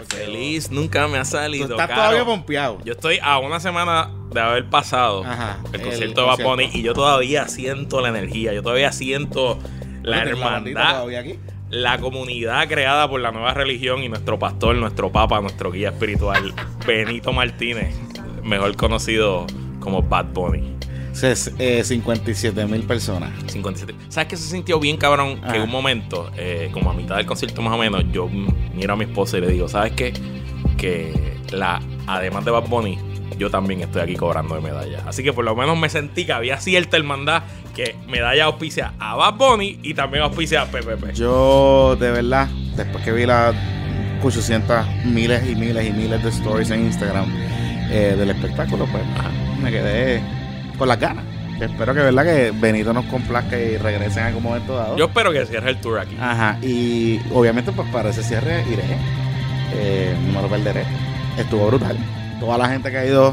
feliz nunca me ha salido. Tú estás caro. todavía pompeado. Yo estoy a una semana de haber pasado Ajá, el el concierto de Bad. Bunny y yo todavía siento la energía, yo todavía siento la ¿Tienes bandita hermandad, todavía aquí? la comunidad creada por la nueva religión y nuestro pastor, nuestro papa, nuestro guía espiritual, Benito Martínez, mejor conocido como Bad Bunny. Ses- eh, 57 mil personas. 57. ¿Sabes qué se sintió bien, cabrón? Que en un momento, eh, como a mitad del concierto más o menos, yo miro a mi esposa y le digo, ¿sabes qué? Que la, además de Bad Bunny, yo también estoy aquí cobrando de medalla. Así que por lo menos me sentí que había cierta hermandad que medalla auspicia a Bad Bunny y también auspicia a PPP. Yo, de verdad, después que vi las 800 miles y miles y miles de stories en Instagram eh, del espectáculo, pues Ajá. me quedé con las ganas. Espero que, verdad, que Benito nos complazca y regrese en algún momento dado. Yo espero que cierre el tour aquí. Ajá, y obviamente pues para ese cierre iré, eh, no lo perderé. Estuvo brutal. Toda la gente que ha ido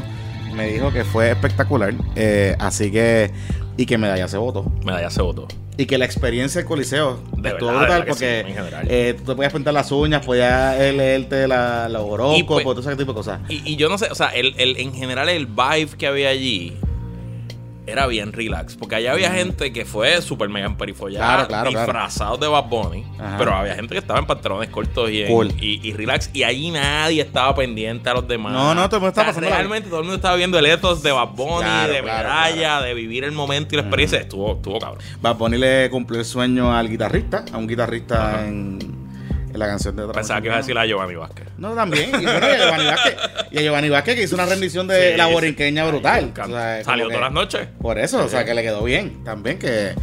me dijo que fue espectacular, eh, así que, y que medalla se votó. Medalla se votó. Y que la experiencia del Coliseo De estuvo verdad, brutal porque sí, eh, tú te podías pintar las uñas, podías leerte la, los horóscopos, pues- todo ese tipo de cosas. Y, y yo no sé, o sea, el, el- en general el vibe que había allí era bien relax. Porque allá había gente que fue súper mega emperifollada, Claro, claro, claro. disfrazados de Bad Bunny. Ajá. Pero había gente que estaba en pantalones cortos y, en- Cool. y, y relax. Y allí nadie estaba pendiente a los demás. No, no, todo el mundo estaba O sea, pasándola Realmente todo el mundo estaba viendo el ethos de Bad Bunny, de medalla, de vivir el momento y la experiencia. Estuvo, estuvo cabrón. Bad Bunny le cumplió el sueño al guitarrista, a un guitarrista Ajá. en la canción de Otra Pensaba que iba a decir a Giovanni Vázquez. No, también. Y, bueno, y a Giovanni Vázquez, y a Giovanni Vázquez que hizo una rendición de Sí, la borinqueña brutal. O sea, Salió todas las noches. Por eso, o sea, que le quedó bien. También que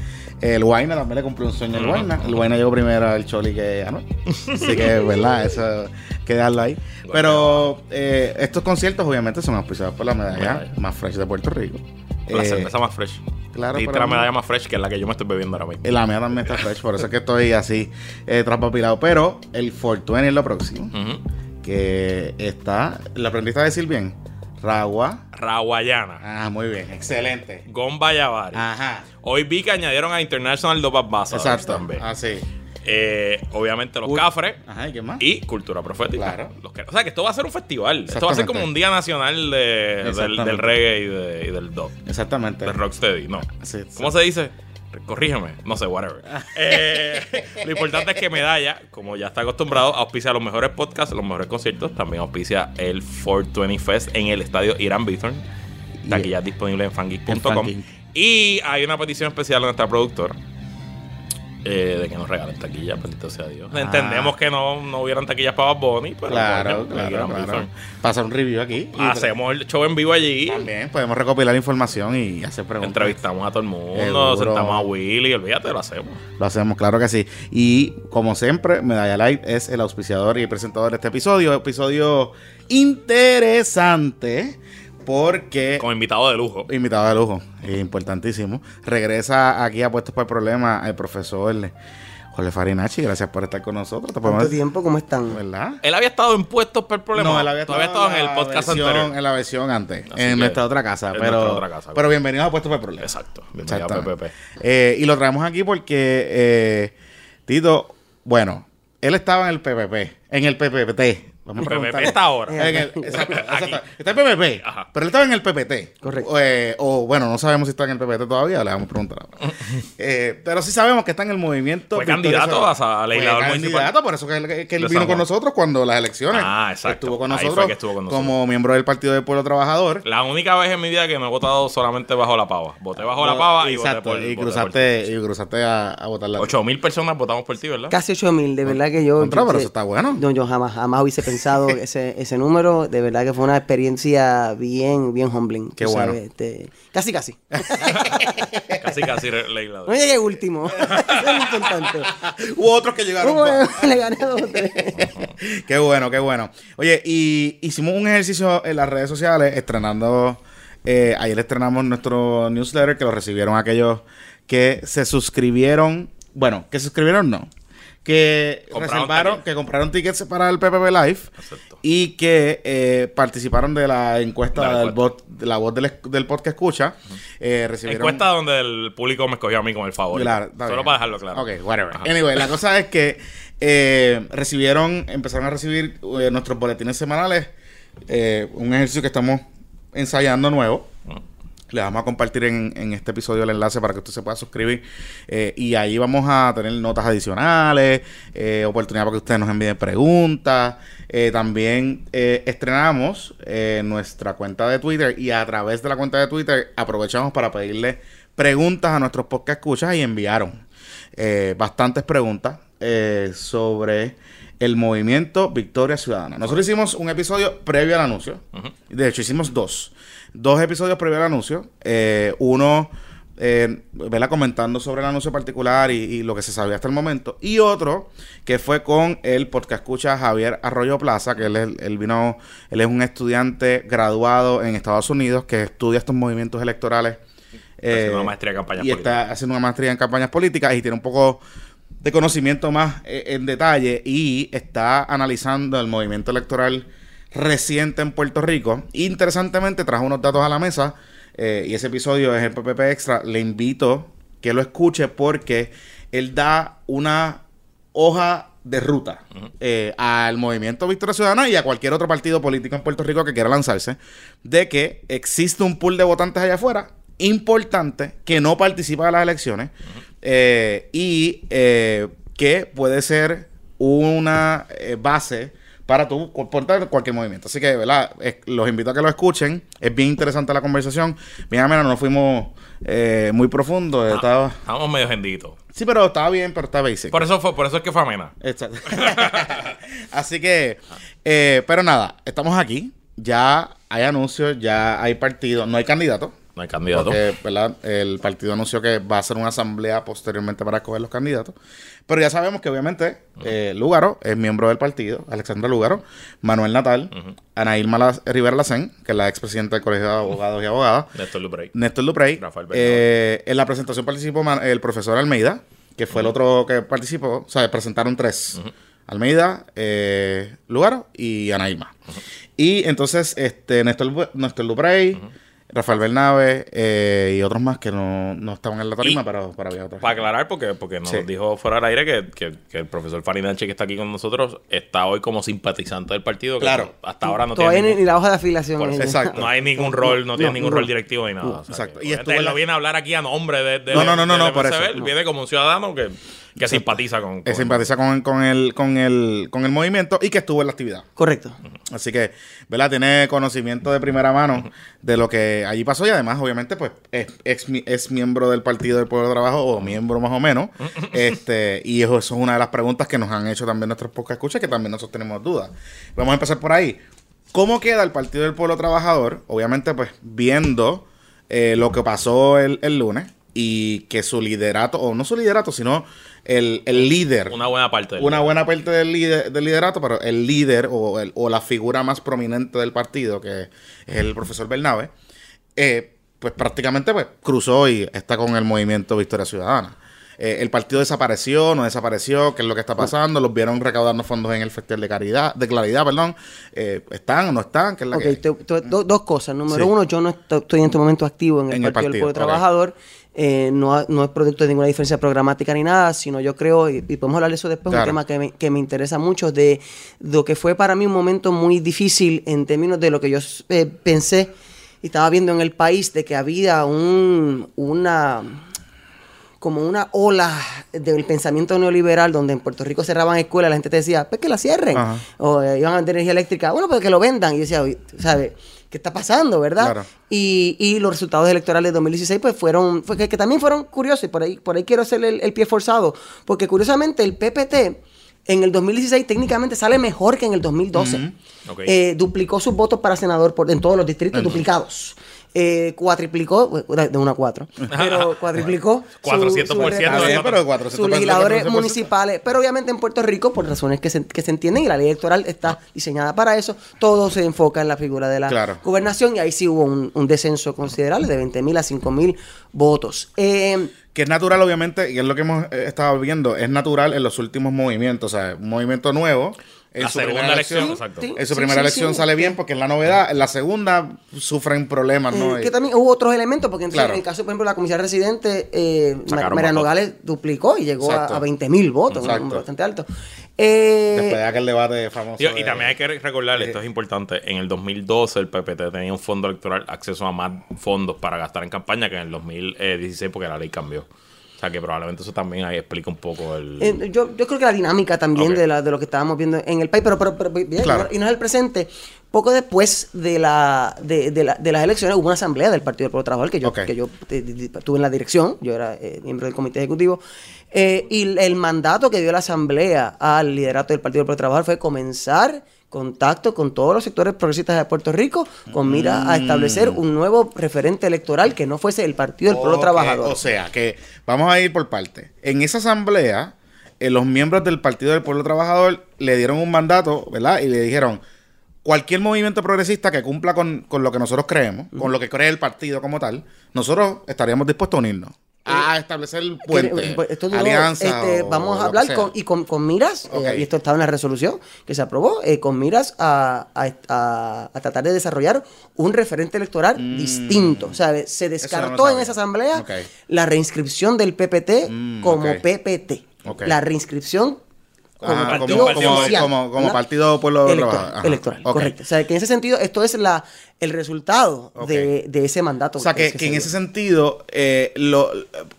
el Guayna también le cumplió un sueño al. Guayna. El Guayna llegó primero al Choli que Anuel. Así que, ¿verdad? Eso, quedarlo ahí. Pero eh, estos conciertos, obviamente, son auspiciados por la medalla más fresh de Puerto Rico. La Eh, cerveza más fresh. claro, pero- la medalla más fresh que es la que yo me estoy bebiendo ahora mismo. y la mía también está fresh, por eso es que estoy así eh, traspapilado. Pero el Fortune es lo próximo. Que está. ¿Lo aprendiste a decir bien? Ragua. Raguayana. Ah, muy bien, excelente. Gomba Yavari. Ajá. Hoy vi que añadieron a International Dope Ambassadors Exacto. también. Así. Eh, obviamente los Uy. cafres Ajá, ¿y qué más? y cultura profética. Claro. Los que- o sea que esto va a ser un festival. Esto va a ser como un día nacional de- del, reggae y, de- y del dub. Exactamente. Del rocksteady. No. Sí, sí. ¿Cómo se dice? Corrígeme. No sé, whatever. Eh, lo importante es que Medalla, como ya está acostumbrado, auspicia los mejores podcasts, los mejores conciertos. También auspicia el 420 Fest en el estadio Irán Bithorn. Taquillas disponibles en En fangeek.com. fangeek. Y hay una petición especial de nuestra productora eh, de que nos regalen taquillas, bendito sea Dios. Ah. Entendemos que no, no hubieran taquillas para Bad Bunny, pero Claro, claro, claro. Pasa un review aquí. y Hacemos el show en vivo allí. También podemos recopilar información y hacer preguntas. Entrevistamos a todo el mundo, Seguro. sentamos a Willy, olvídate, lo hacemos. Lo hacemos, claro que sí. Y como siempre, Medalla Light es el auspiciador y el presentador de este episodio. Episodio interesante porque... Como invitado de lujo. Invitado de lujo, eh, importantísimo. Regresa aquí a Puestos por el Problema el profesor Jorge Farinacci. Gracias por estar con nosotros. Te ¿Cuánto tiempo? ¿Cómo están? ¿Verdad? Él había estado en puestos por el problema. No, él había Todavía estado estado en el podcast versión- anterior. En la versión antes, Así en que- nuestra otra casa. en Pero, nuestra otra casa. pero bienvenidos a Puestos por el Problema. Exacto. Bienvenido a. PPP. Eh, y lo traemos aquí porque eh, Tito, bueno, él estaba en el PPP, en el PPT. Vamos a PPP está ahora. En el- exacto, Aquí. exacto. Está en PPP, Ajá. pero él estaba en el PPT. Correcto. Eh, o bueno, no sabemos si está en el PPT todavía, le vamos a preguntar ahora. Eh, pero sí sabemos que está en el movimiento. Fue candidato a legislador Fue municipal. candidato, por eso que él, que él De vino con nosotros cuando las elecciones. Ah, exacto. Estuvo con Ahí fue nosotros, que estuvo con nosotros. como miembro del Partido del Pueblo Trabajador. La única vez en mi vida que no he votado solamente bajo la pava. Voté bajo la pava y Exacto, voté por y voté cruzaste, y cruzaste a, a votar la por ti. 8 mil personas votamos por ti, ¿verdad? Casi 8 mil, de verdad que yo... Contra, pero eso está bueno. No, yo jamás, jamás hubiese pensado ese, ese número. De verdad que fue una experiencia bien, bien humbling. Qué bueno. sabes, este, casi, casi. Casi, casi legislador. No llegué último. Eso es lo importante. Hubo otros que llegaron. Bueno, le gané a dos o tres. qué bueno, qué bueno. Oye, y hicimos un ejercicio en las redes sociales estrenando. eh, ayer estrenamos nuestro newsletter que lo recibieron aquellos que se suscribieron. Bueno, que se suscribieron no. Que Compraron reservaron, tickets. que compraron tickets para el PPP Live y que eh, participaron de la encuesta, La del bot, de la voz del, del podcast escucha. Eh, recibieron Encuesta donde el público me escogió a mí como el favorito. Claro, Solo bien. para dejarlo claro. Ok, whatever. Ajá. Anyway, la cosa es que eh, recibieron, empezaron a recibir eh, nuestros boletines semanales. eh, un ejercicio que estamos ensayando nuevo. Le vamos a compartir en, en este episodio el enlace para que usted se pueda suscribir. Eh, y ahí vamos a tener notas adicionales, eh, oportunidad para que ustedes nos envíen preguntas. Eh, también eh, estrenamos eh, nuestra cuenta de Twitter y a través de la cuenta de Twitter aprovechamos para pedirle preguntas a nuestros podcast escuchas y enviaron bastantes preguntas sobre el movimiento Victoria Ciudadana. Nosotros hicimos un episodio previo al anuncio. De hecho, hicimos dos. Dos episodios previo al anuncio. Eh, uno, eh, ¿verdad? Comentando sobre el anuncio particular y, y lo que se sabía hasta el momento. Y otro, que fue con el podcast escucha Javier Arroyo Plaza, que él, es- él vino, él es un estudiante graduado en Estados Unidos que estudia estos movimientos electorales. haciendo eh, una maestría en campañas y políticas. está haciendo una maestría en campañas políticas y tiene un poco de conocimiento más eh, en detalle y está analizando el movimiento electoral reciente en Puerto Rico. Interesantemente trajo unos datos a la mesa eh, y ese episodio es el PPP Extra. Le invito que lo escuche porque él da una hoja de ruta eh, al movimiento Victoria Ciudadana y a cualquier otro partido político en Puerto Rico que quiera lanzarse de que existe un pool de votantes allá afuera importante que no participa de las elecciones eh, y eh, que puede ser una base para tu portar cualquier movimiento. Así que, ¿verdad? Los invito a que lo escuchen. Es bien interesante la conversación. Bien, amena, no fuimos eh, muy profundos. Ah, Estaba... Estábamos medio genditos. Sí, pero estaba bien, pero está basic. Por eso fue, por eso es que fue amena. Exacto. Así que, eh, pero nada, estamos aquí. Ya hay anuncios, ya hay partido, no hay candidato. No hay candidato. Porque, ¿verdad? El partido anunció que va a hacer una asamblea posteriormente para escoger los candidatos. Pero ya sabemos que obviamente eh, Lúgaro es miembro del partido, Alexandra Lúgaro, Manuel Natal, Ana Irma La- Rivera Lacén, que es la expresidenta del Colegio de Abogados y Abogadas, Néstor Luprey. Néstor Duprey. Rafael. Eh, en la presentación participó el profesor Almeida, que fue el otro que participó. O sea, presentaron tres. Almeida, eh, Lugaro y Anaíma. Y entonces, este, Néstor, Néstor Duprey, Rafael Bernabe eh, y otros más que no, no estaban en la tarima, Y- pero, pero había otros. Para aclarar, porque, porque nos Sí. dijo fuera del aire que, que- que el profesor Farinanche, que está aquí con nosotros, está hoy como simpatizante del partido. que Claro. Hasta ahora no Todavía tiene ni, ningún, la hoja de afiliación. por Exacto. no hay ningún rol, no, tiene ningún no. rol directivo ni nada. No, O sea, exacto. que, Y él la- no viene a hablar aquí a nombre de, de No, no, no, no, no, por eso. Él viene como un ciudadano que, que simpatiza con, que con- simpatiza con, con, el, con, el, con el movimiento y que estuvo en la actividad. Correcto. Así que, ¿verdad? Tiene conocimiento de primera mano de lo que allí pasó y además, obviamente, pues es, es, mi- es miembro del Partido del Pueblo de Trabajo o miembro más o menos. este Y eso, eso es una de las preguntas que nos han hecho también nuestros podcast escuchas, que también nosotros tenemos dudas. Vamos a empezar por ahí. ¿Cómo queda el Partido del Pueblo Trabajador? Obviamente, pues viendo eh, lo que pasó el, el lunes y que su liderato, o no su liderato, sino el, el líder una buena parte del una buena parte del, lider- del liderato, pero el líder o, el- o la figura más prominente del partido, que es el profesor Bernabe, eh, pues prácticamente pues, cruzó y está con el movimiento Victoria Ciudadana. Eh, el partido desapareció, no desapareció, qué es lo que está pasando, los vieron recaudando fondos en el Festival de Caridad, de Claridad, perdón. Eh, ¿Están o no están? ¿Qué es la Ok, que hay? te- te- do- dos cosas. Número Sí. uno, yo no esto- estoy en este momento activo en el, En el Partido del partido, Pueblo. Trabajador. Eh, no, no es producto de ninguna diferencia programática ni nada, sino yo creo, y, y podemos hablar de eso después, Claro. un tema que me, que me interesa mucho, de lo que fue para mí un momento muy difícil en términos de lo que yo eh, pensé y estaba viendo en el país, de que había un, una como una ola del pensamiento neoliberal donde en Puerto Rico cerraban escuelas, la gente te decía, pues que la cierren. Ajá. O eh, iban a vender energía eléctrica, bueno, pues que lo vendan. Y yo decía, "Oye, ¿sabe? ¿Qué está pasando, verdad? Claro. Y, y los resultados electorales de 2016 pues fueron, fue que, que también fueron curiosos y por ahí, por ahí quiero hacer el, el pie forzado, porque curiosamente el PPT en el 2016 técnicamente sale mejor que en el 2012. Ok. Eh, duplicó sus votos para senador por, en todos los distritos duplicados. Eh, cuatriplicó, de 1 a 4, pero cuatriplicó. su- 400% su de legislación. Está bien, pero 400 sus legisladores municipales, pero obviamente en Puerto Rico, por razones que se, que se entienden, y la ley electoral está diseñada para eso, todo se enfoca en la figura de la Claro. gobernación y ahí sí hubo un, un descenso considerable de 20 mil a 5 mil votos. Eh, Que es natural, obviamente, y es lo que hemos eh, estado viendo, es natural en los últimos movimientos, o sea, un movimiento nuevo. En La su segunda primera elección, elección, exacto. Sí, en su sí, primera sí, elección sí. sale bien porque es la novedad. En la segunda sufren problemas, ¿no? Eh, que también hubo otros elementos, porque entonces, Claro. en el caso, por ejemplo, de la comisaría residente, eh, María Nogales duplicó y llegó a, Exacto. a 20 mil votos, un número bastante alto. Eh, Después de aquel debate famoso. Tío, y de- también hay que recordar, esto es importante, en el 2012 el PPT tenía un fondo electoral, acceso a más fondos para gastar en campaña que en el 2016 porque la ley cambió. O sea que probablemente eso también ahí explica un poco el... Eh, yo, yo creo que la dinámica también de, la, de lo que estábamos viendo en el país, pero, pero, pero bien, Claro. y no es el presente. Poco después de, la, de, de la- de las elecciones hubo una asamblea del Partido del Pueblo Trabajador que yo, que yo eh, tuve en la dirección, yo era eh, miembro del comité ejecutivo, eh, y el, el mandato que dio la asamblea al liderato del Partido del Pueblo Trabajador fue comenzar contacto con todos los sectores progresistas de Puerto Rico con mira a establecer un nuevo referente electoral que no fuese el Partido del Pueblo Trabajador. O sea, que vamos a ir por parte. En esa asamblea, eh, los miembros del Partido del Pueblo Trabajador le dieron un mandato, ¿verdad? Y le dijeron, cualquier movimiento progresista que cumpla con, con lo que nosotros creemos, con lo que cree el partido como tal, nosotros estaríamos dispuestos a unirnos. A establecer el puente, pues, esto duró, alianza este, o vamos a hablar con, y con, con miras, eh, y esto estaba en la resolución que se aprobó, eh, con miras a, a- a- a tratar de desarrollar un referente electoral distinto. O sea, se Mm. No descartó en esa asamblea la reinscripción del PPT Mm, como. PPT. La reinscripción como Ajá, partido como, como- oficial, como- como ¿verdad? Partido Pueblo electoral. Ajá. electoral, correcto. O sea, que en ese sentido esto es la el resultado de, de ese mandato. O sea, que, en dio. ese sentido, eh, lo,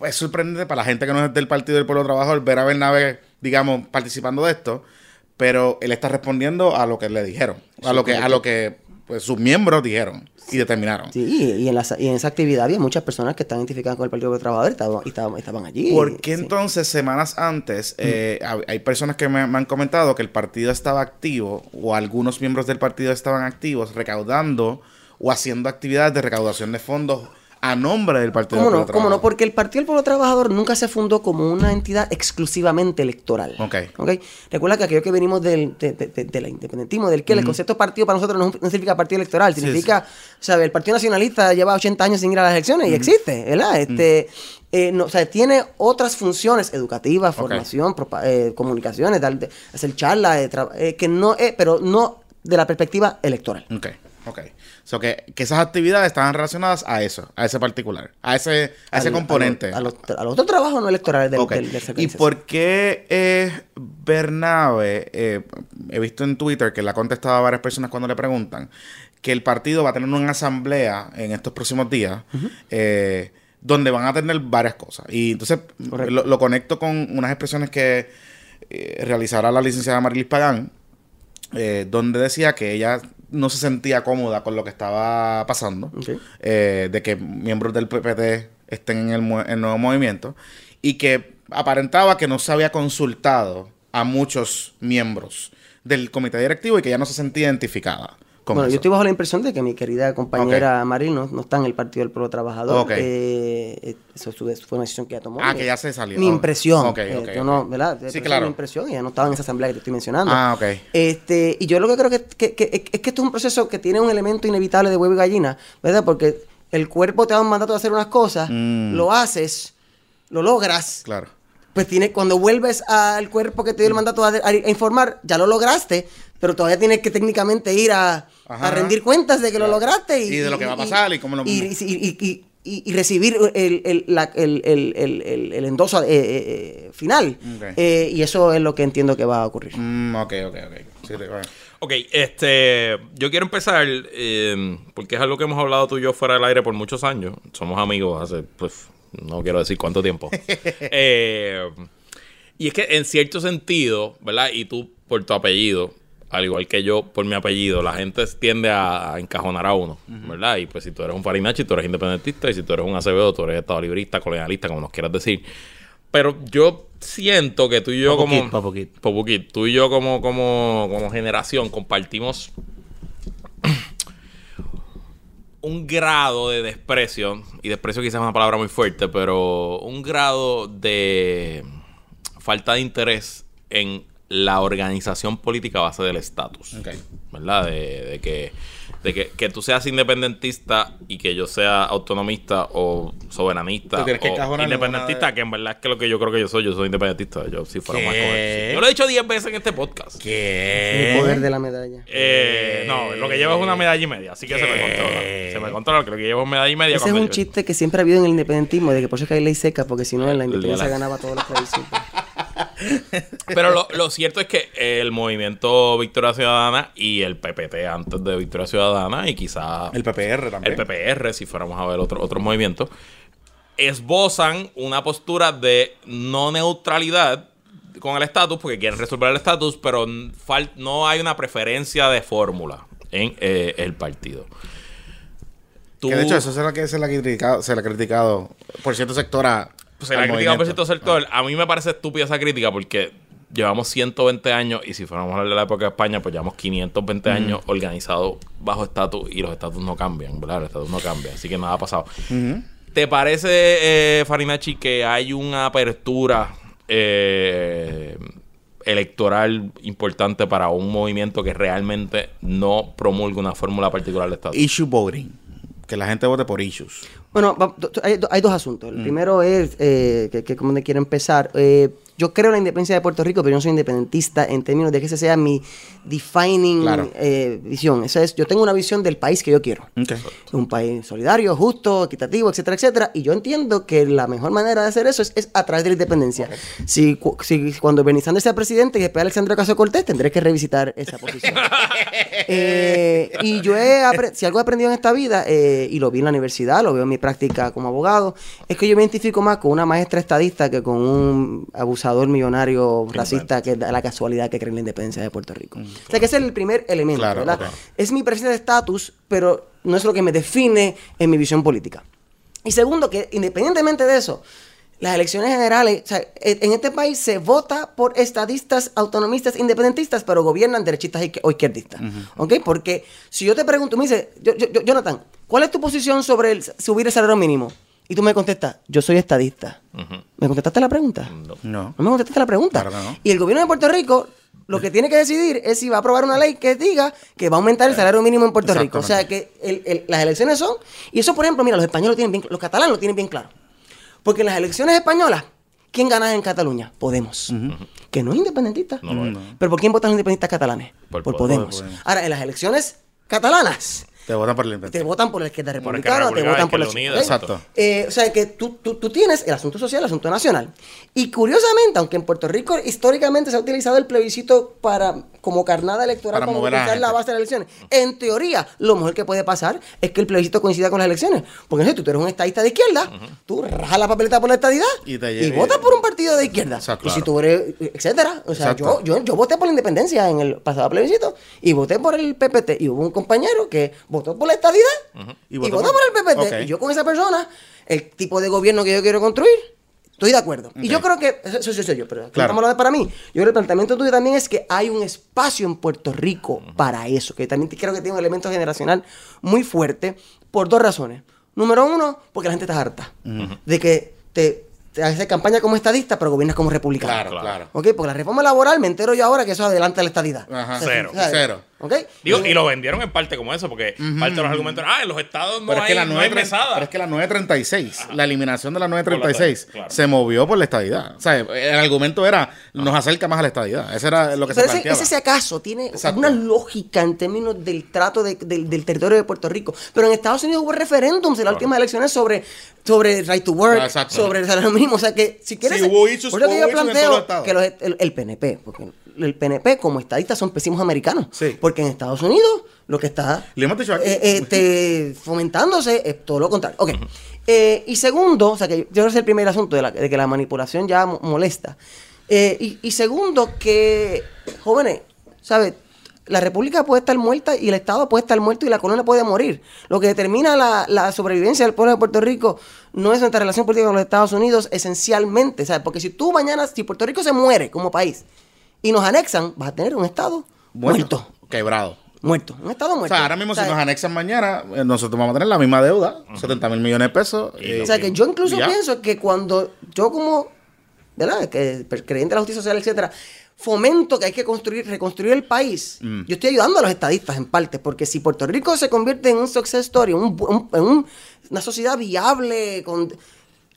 es sorprendente para la gente que no es del Partido del Pueblo Trabajador ver a Bernabe, digamos, participando de esto, pero él está respondiendo a lo que le dijeron, a lo que, a lo que pues, sus miembros dijeron y determinaron. Sí, y en, la, y en esa actividad había muchas personas que estaban identificadas con el Partido Popular Trabajador y estaban, y estaban, estaban allí. ¿Por qué Sí. entonces semanas antes eh, hab- hay personas que me, me han comentado que el partido estaba activo o algunos miembros del partido estaban activos recaudando o haciendo actividades de recaudación de fondos a nombre del Partido ¿Cómo del no? Pueblo ¿Cómo no? Porque el Partido del Pueblo Trabajador nunca se fundó como una entidad exclusivamente electoral. Ok. ¿Ok? Recuerda que aquello que venimos del, de, de- de- de la independentismo, del que el concepto partido para nosotros no, no significa partido electoral, Sí, significa, o sea, el Partido Nacionalista lleva 80 años sin ir a las elecciones y existe, ¿verdad? Este, eh, no, o sea, tiene otras funciones educativas, formación, propa- eh, comunicaciones, dar- hacer charlas, eh, eh, que no, eh, pero no de la perspectiva electoral. Ok, ok. So que, que esas actividades estaban relacionadas a eso, a ese particular, a ese, a ese componente. A, los, a los- a los otros trabajos no electorales del, Ok. del, del ¿Y por qué eh, Bernabe, eh, he visto en Twitter que le ha contestado a varias personas cuando le preguntan, que el partido va a tener una asamblea en estos próximos días eh, donde van a tener varias cosas? Y entonces lo conecto con unas expresiones que eh, realizará la licenciada Marilis Pagán, eh, donde decía que ella no se sentía cómoda con lo que estaba pasando, eh, de que miembros del PPT estén en el, el nuevo movimiento, y que aparentaba que no se había consultado a muchos miembros del comité directivo y que ella no se sentía identificada Bueno, yo estoy bajo la impresión de que mi querida compañera Maril no, no está en el Partido del Pueblo Trabajador. Ok. Eh, eh, eso fue una decisión que ella tomó. Ah, que ya se salió. Mi impresión. Ok, Eh, yo no, ¿verdad? Sí, claro. Mi impresión, ella no estaba en esa asamblea que te estoy mencionando. Ah, ok. Este, y yo lo que creo que, que- que- es que esto es un proceso que tiene un elemento inevitable de huevo y gallina, ¿verdad? Porque el cuerpo te da un mandato de hacer unas cosas, Mm. lo haces, lo logras, Claro. pues tiene, cuando vuelves al cuerpo que te dio el mandato a- a informar, ya lo lograste, pero todavía tienes que técnicamente ir a, Ajá. a rendir cuentas de que lo lograste. Y, Y de lo que va a pasar y cómo lo- y, y- y- y- y- y recibir el, el, la- el, el, el, el- el endoso eh, eh, eh, final. Eh, y eso es lo que entiendo que va a ocurrir. Mm, ok, ok, ok. Sí, te- bueno. Ok, este, yo quiero empezar eh, porque es algo que hemos hablado tú y yo fuera del aire por muchos años. Somos amigos hace, pues, no quiero decir cuánto tiempo. Eh, y es que en cierto sentido, ¿verdad? Y tú por tu apellido, al igual que yo por mi apellido, la gente tiende a, a encajonar a uno, ¿verdad? Y pues si tú eres un Farinachi, tú eres independentista, y si tú eres un Acevedo, tú eres estado librista, colonialista, como nos quieras decir. Pero yo siento que tú y yo como... poquito. Tú y yo como, como, como generación compartimos un grado de desprecio, y desprecio quizás es una palabra muy fuerte, pero un grado de falta de interés en la organización política a base del estatus. ¿Verdad? De, de que, de que, que tú seas independentista y que yo sea autonomista o soberanista ¿Tú tienes que o independentista, de- que en verdad es que lo que yo creo que yo soy, yo soy independentista. Yo si fuera ¿Qué? más. Yo lo he dicho 10 veces en este podcast. El ¿Qué? poder de la medalla. Eh, no, lo que llevo es una medalla y media, así que se me controla. Se me controla, que lo que llevo es medalla y media. Ese es un yo- chiste que siempre ha habido en el independentismo, de que por eso es que hay ley seca, porque si no en la El independencia la- ganaba todos los plebiscitos. Pero lo, lo cierto es que el movimiento Victoria Ciudadana y el PPT antes de Victoria Ciudadana y quizá El PPR también. el PPR, si fuéramos a ver otro, otros movimientos, esbozan una postura de no neutralidad con el estatus, porque quieren resolver el estatus, pero no hay una preferencia de fórmula en eh, el partido. Tú- Que de hecho, eso se le, que se le ha criticado, se le ha criticado por cierto sector a. se le ha al criticado por cierto sector. A mí me parece estúpida esa crítica porque llevamos 120 años y si fuéramos a hablar de la época de España, pues llevamos 520 años organizados bajo estatus y los estatus no cambian, ¿verdad? El estatus no cambia, así que nada ha pasado. ¿Te parece, eh, Farinachi, que hay una apertura eh, electoral importante para un movimiento que realmente no promulga una fórmula particular de estatus? Issue voting. Que la gente vote por issues. Bueno, hay, do- hay dos asuntos. Mm. El primero es eh, que, que como quiero empezar. Eh, yo creo en la independencia de Puerto Rico, pero yo no soy independentista en términos de que esa sea mi defining Claro. eh, visión. Esa es, yo tengo una visión del país que yo quiero. Un país solidario, justo, equitativo, etcétera, etcétera. Y yo entiendo que la mejor manera de hacer eso es, es a través de la independencia. Si, cu- si cuando Bernie Sanders sea presidente y después Alexandre Ocasio Cortés, tendré que revisitar esa posición. Eh, y yo he si algo he aprendido en esta vida, eh, y lo vi en la universidad, lo veo en mi práctica como abogado, es que yo me identifico más con una maestra estadista que con un abusador millonario racista que da la casualidad que cree en la independencia de Puerto Rico. O sea que ese es el primer elemento, Claro, ¿verdad? Es mi presencia de estatus, pero no es lo que me define en mi visión política. Y segundo, que independientemente de eso, las elecciones generales, o sea, e- en este país se vota por estadistas, autonomistas, independentistas, pero gobiernan derechistas o izquierdistas. ¿Ok? Porque si yo te pregunto, me dice, yo- yo- yo- Jonathan, ¿cuál es tu posición sobre el, subir el salario mínimo? Y tú me contestas, yo soy estadista. ¿Me contestaste la pregunta? No. No. No me contestaste la pregunta. Claro que no. Y el gobierno de Puerto Rico lo que tiene que decidir es si va a aprobar una ley que diga que va a aumentar el salario mínimo en Puerto Rico. O sea que el- el- las elecciones son. Y eso, por ejemplo, mira, los españoles lo tienen bien, los catalanes lo tienen bien claro. Porque en las elecciones españolas, ¿quién gana en Cataluña? Podemos. Que no es independentista. No lo es. Pero ¿por quién votan los independentistas catalanes? Por Por, Podemos. Podemos. Por Podemos. Ahora, en las elecciones catalanas, Te votan por el te invento. votan por la izquierda la republicana, te votan por la. Izquierda exacto. Eh, o sea, que tú, tú, tú tienes el asunto social, el asunto nacional. Y curiosamente, aunque en Puerto Rico históricamente se ha utilizado el plebiscito para como carnada electoral Para para la movilizar la base de las elecciones, en teoría, lo mejor que puede pasar es que el plebiscito coincida con las elecciones. Porque no sé, tú eres un estadista de izquierda, tú rajas la papeleta por la estadidad Y te votas por un partido de izquierda. Exacto. Y si tú eres, etcétera. O sea, yo, yo, yo voté por la independencia en el pasado plebiscito y voté por el PPT. Y hubo un compañero que votó por la estadidad Y y, votó votó por- por el PPT. Ok. Y yo con esa persona, el tipo de gobierno que yo quiero construir, estoy de acuerdo. Y yo creo que, eso, eso soy yo, pero Claro. estamos hablando de para mí. Yo creo que el planteamiento tuyo también es que hay un espacio en Puerto Rico para eso, que también creo que tiene un elemento generacional muy fuerte por dos razones. Número uno, porque la gente está harta de que te, te haces campaña como estadista, pero gobiernas como republicano. Claro, Claro. ¿Ok? Porque la reforma laboral, me entero yo ahora que eso adelanta la estadidad. Ajá. Cero. ¿sabes? Cero. ¿Ok? Digo, y lo vendieron en parte como eso, porque parte de los argumentos eran, ah, en los estados no, Pero es, hay, que la no hay 930 mesada. pero es que la 936, la eliminación de la 936, Claro. se movió por la estadidad. O sea, el argumento era, nos acerca más a la estadidad. Ese era lo que se Pero ese, planteaba. ese si acaso tiene Exacto. una lógica en términos del trato de- del- del territorio de Puerto Rico. Pero en Estados Unidos hubo referéndums en las últimas elecciones sobre, sobre right to work, exacto. sobre el salario mínimo. O sea que si quieres. Sí, hubo issues- por eso que hubo yo planteo que los- el, el PNP, porque el PNP como estadistas son pésimos americanos. Sí. Porque en Estados Unidos lo que está Le hemos dicho aquí. eh, este, fomentándose es todo lo contrario. Ok. Eh, y segundo, o sea, que yo creo que es el primer asunto de, la- de que la manipulación ya mo- molesta. Eh, y, y segundo, que, jóvenes, ¿sabes? La república puede estar muerta y el Estado puede estar muerto y la colonia puede morir. Lo que determina la, la sobrevivencia del pueblo de Puerto Rico no es nuestra relación política con los Estados Unidos esencialmente, ¿sabes? Porque si tú mañana, si Puerto Rico se muere como país y nos anexan, vas a tener un Estado muerto. Quebrado. Muerto. Un Estado O muerto. sea, ahora mismo O sea, si nos anexan mañana, eh, nosotros vamos a tener la misma deuda, 70 mil millones de pesos. eh, O sea, que yo incluso ya. pienso que cuando yo como, ¿verdad? Que creyente de la justicia social, etcétera, fomento que hay que construir, reconstruir el país, Mm. yo estoy ayudando a los estadistas en parte, porque si Puerto Rico se convierte en un success story, un- un- en un- una sociedad viable, con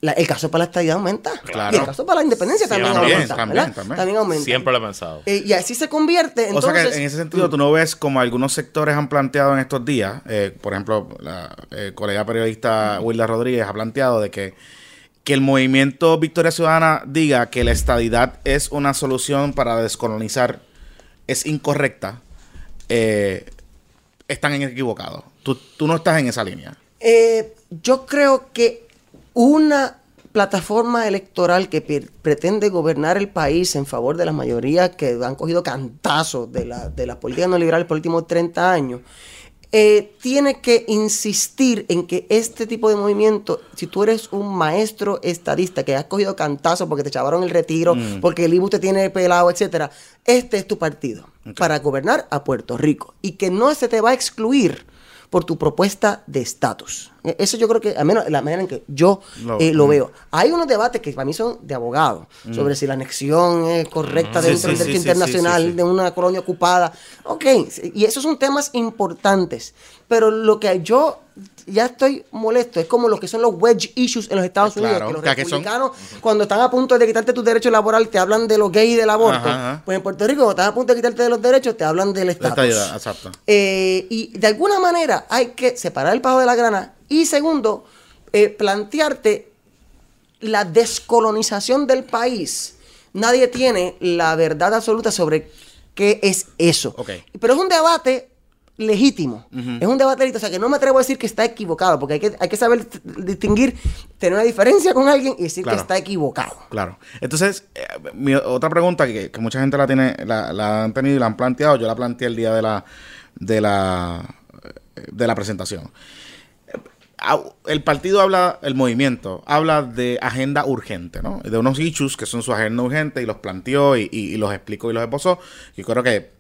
la- el caso para la estadidad aumenta. Claro. Y el caso para la independencia Sí, también, también, aumenta. también, ¿verdad? también. aumenta. Siempre lo he pensado. Eh, y así se convierte, O entonces... sea que en ese sentido tú no ves como algunos sectores han planteado en estos días, eh, por ejemplo, la eh, colega periodista Wilda Rodríguez ha planteado de que, que el movimiento Victoria Ciudadana diga que la estadidad es una solución para descolonizar es incorrecta, eh, están en equivocados. Tú, tú no estás en esa línea. Eh, yo creo que una plataforma electoral que pretende gobernar el país en favor de las mayorías que han cogido cantazos de la, de las políticas neoliberales por los últimos 30 años, eh, tiene que insistir en que este tipo de movimiento, si tú eres un maestro estadista que has cogido cantazos porque te echaron el retiro, porque el IBU te tiene pelado, etcétera, este es tu partido para gobernar a Puerto Rico y que no se te va a excluir por tu propuesta de estatus. E- Eso yo creo que, al menos la manera en que yo Lo- eh, lo mm. veo. Hay unos debates que para mí son de abogados sobre si la anexión es correcta dentro del derecho internacional de una colonia ocupada. Ok, y esos son temas importantes. Pero lo que yo ya estoy molesto es como lo que son los wedge issues en los Estados Claro, Unidos. Que los que aquí son- republicanos, cuando están a punto de quitarte tus derechos laborales, te hablan de los gays y del aborto. Ajá, ajá. Pues en Puerto Rico, cuando están a punto de quitarte de los derechos, te hablan del estatus. exacto. Eh, y de alguna manera hay que separar el pajo de la grana. Y segundo, eh, plantearte la descolonización del país. Nadie tiene la verdad absoluta sobre qué es eso. Pero es un debate legítimo. Es un debate legítimo. O sea, que no me atrevo a decir que está equivocado, porque hay que, hay que saber distinguir, tener una diferencia con alguien y decir Claro. que está equivocado. Claro. Entonces, eh, mi otra pregunta que, que mucha gente la tiene, la, la han tenido y la han planteado, yo la planteé el día de la de la eh, de la presentación. El partido habla, el movimiento habla de agenda urgente, ¿no? De unos issues que son su agenda urgente y los planteó y, los explicó y los esbozó. Yo creo que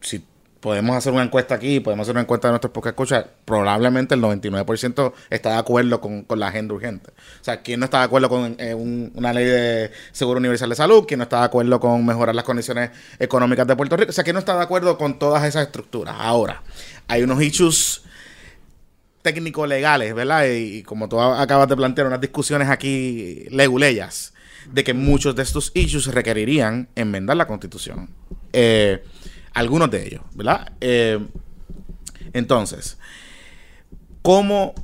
si podemos hacer una encuesta aquí, podemos hacer una encuesta de nuestros podcast escuchas, probablemente el 99% está de acuerdo con, con la agenda urgente. O sea, ¿quién no está de acuerdo con eh, un- una ley de seguro universal de salud? ¿Quién no está de acuerdo con mejorar las condiciones económicas de Puerto Rico? O sea, ¿quién no está de acuerdo con todas esas estructuras? Ahora, hay unos issues técnico-legales, ¿verdad? Y, como tú acabas de plantear, unas discusiones aquí leguleyas de que muchos de estos issues requerirían enmendar la constitución. Eh, algunos de ellos, ¿verdad? Eh, entonces, ¿cómo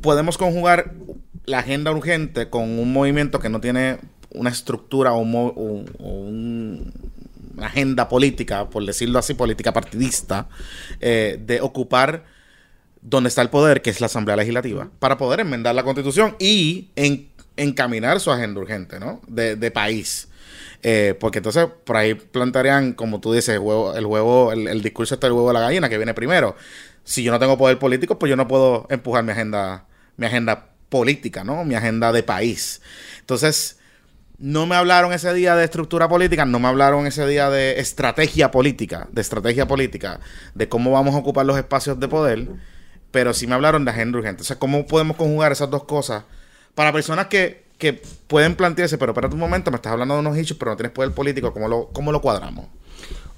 podemos conjugar la agenda urgente con un movimiento que no tiene una estructura o, una agenda política, por decirlo así, política partidista, eh, de ocupar donde está el poder, que es la Asamblea Legislativa, para poder enmendar la Constitución y en- encaminar su agenda urgente, ¿no? De, de país. Eh, porque entonces por ahí plantearían, como tú dices, el huevo, el huevo, el, el discurso está el huevo de la gallina, que viene primero. Si yo no tengo poder político, pues yo no puedo empujar mi agenda, mi agenda política, ¿no? Mi agenda de país. Entonces, no me hablaron ese día de estructura política, no me hablaron ese día de estrategia política, de estrategia política, de cómo vamos a ocupar los espacios de poder, pero sí me hablaron de agenda urgente. O sea, ¿cómo podemos conjugar esas dos cosas para personas que, que pueden plantearse, pero espérate un momento, me estás hablando de unos hechos, pero no tienes poder político, ¿cómo lo, cómo lo cuadramos?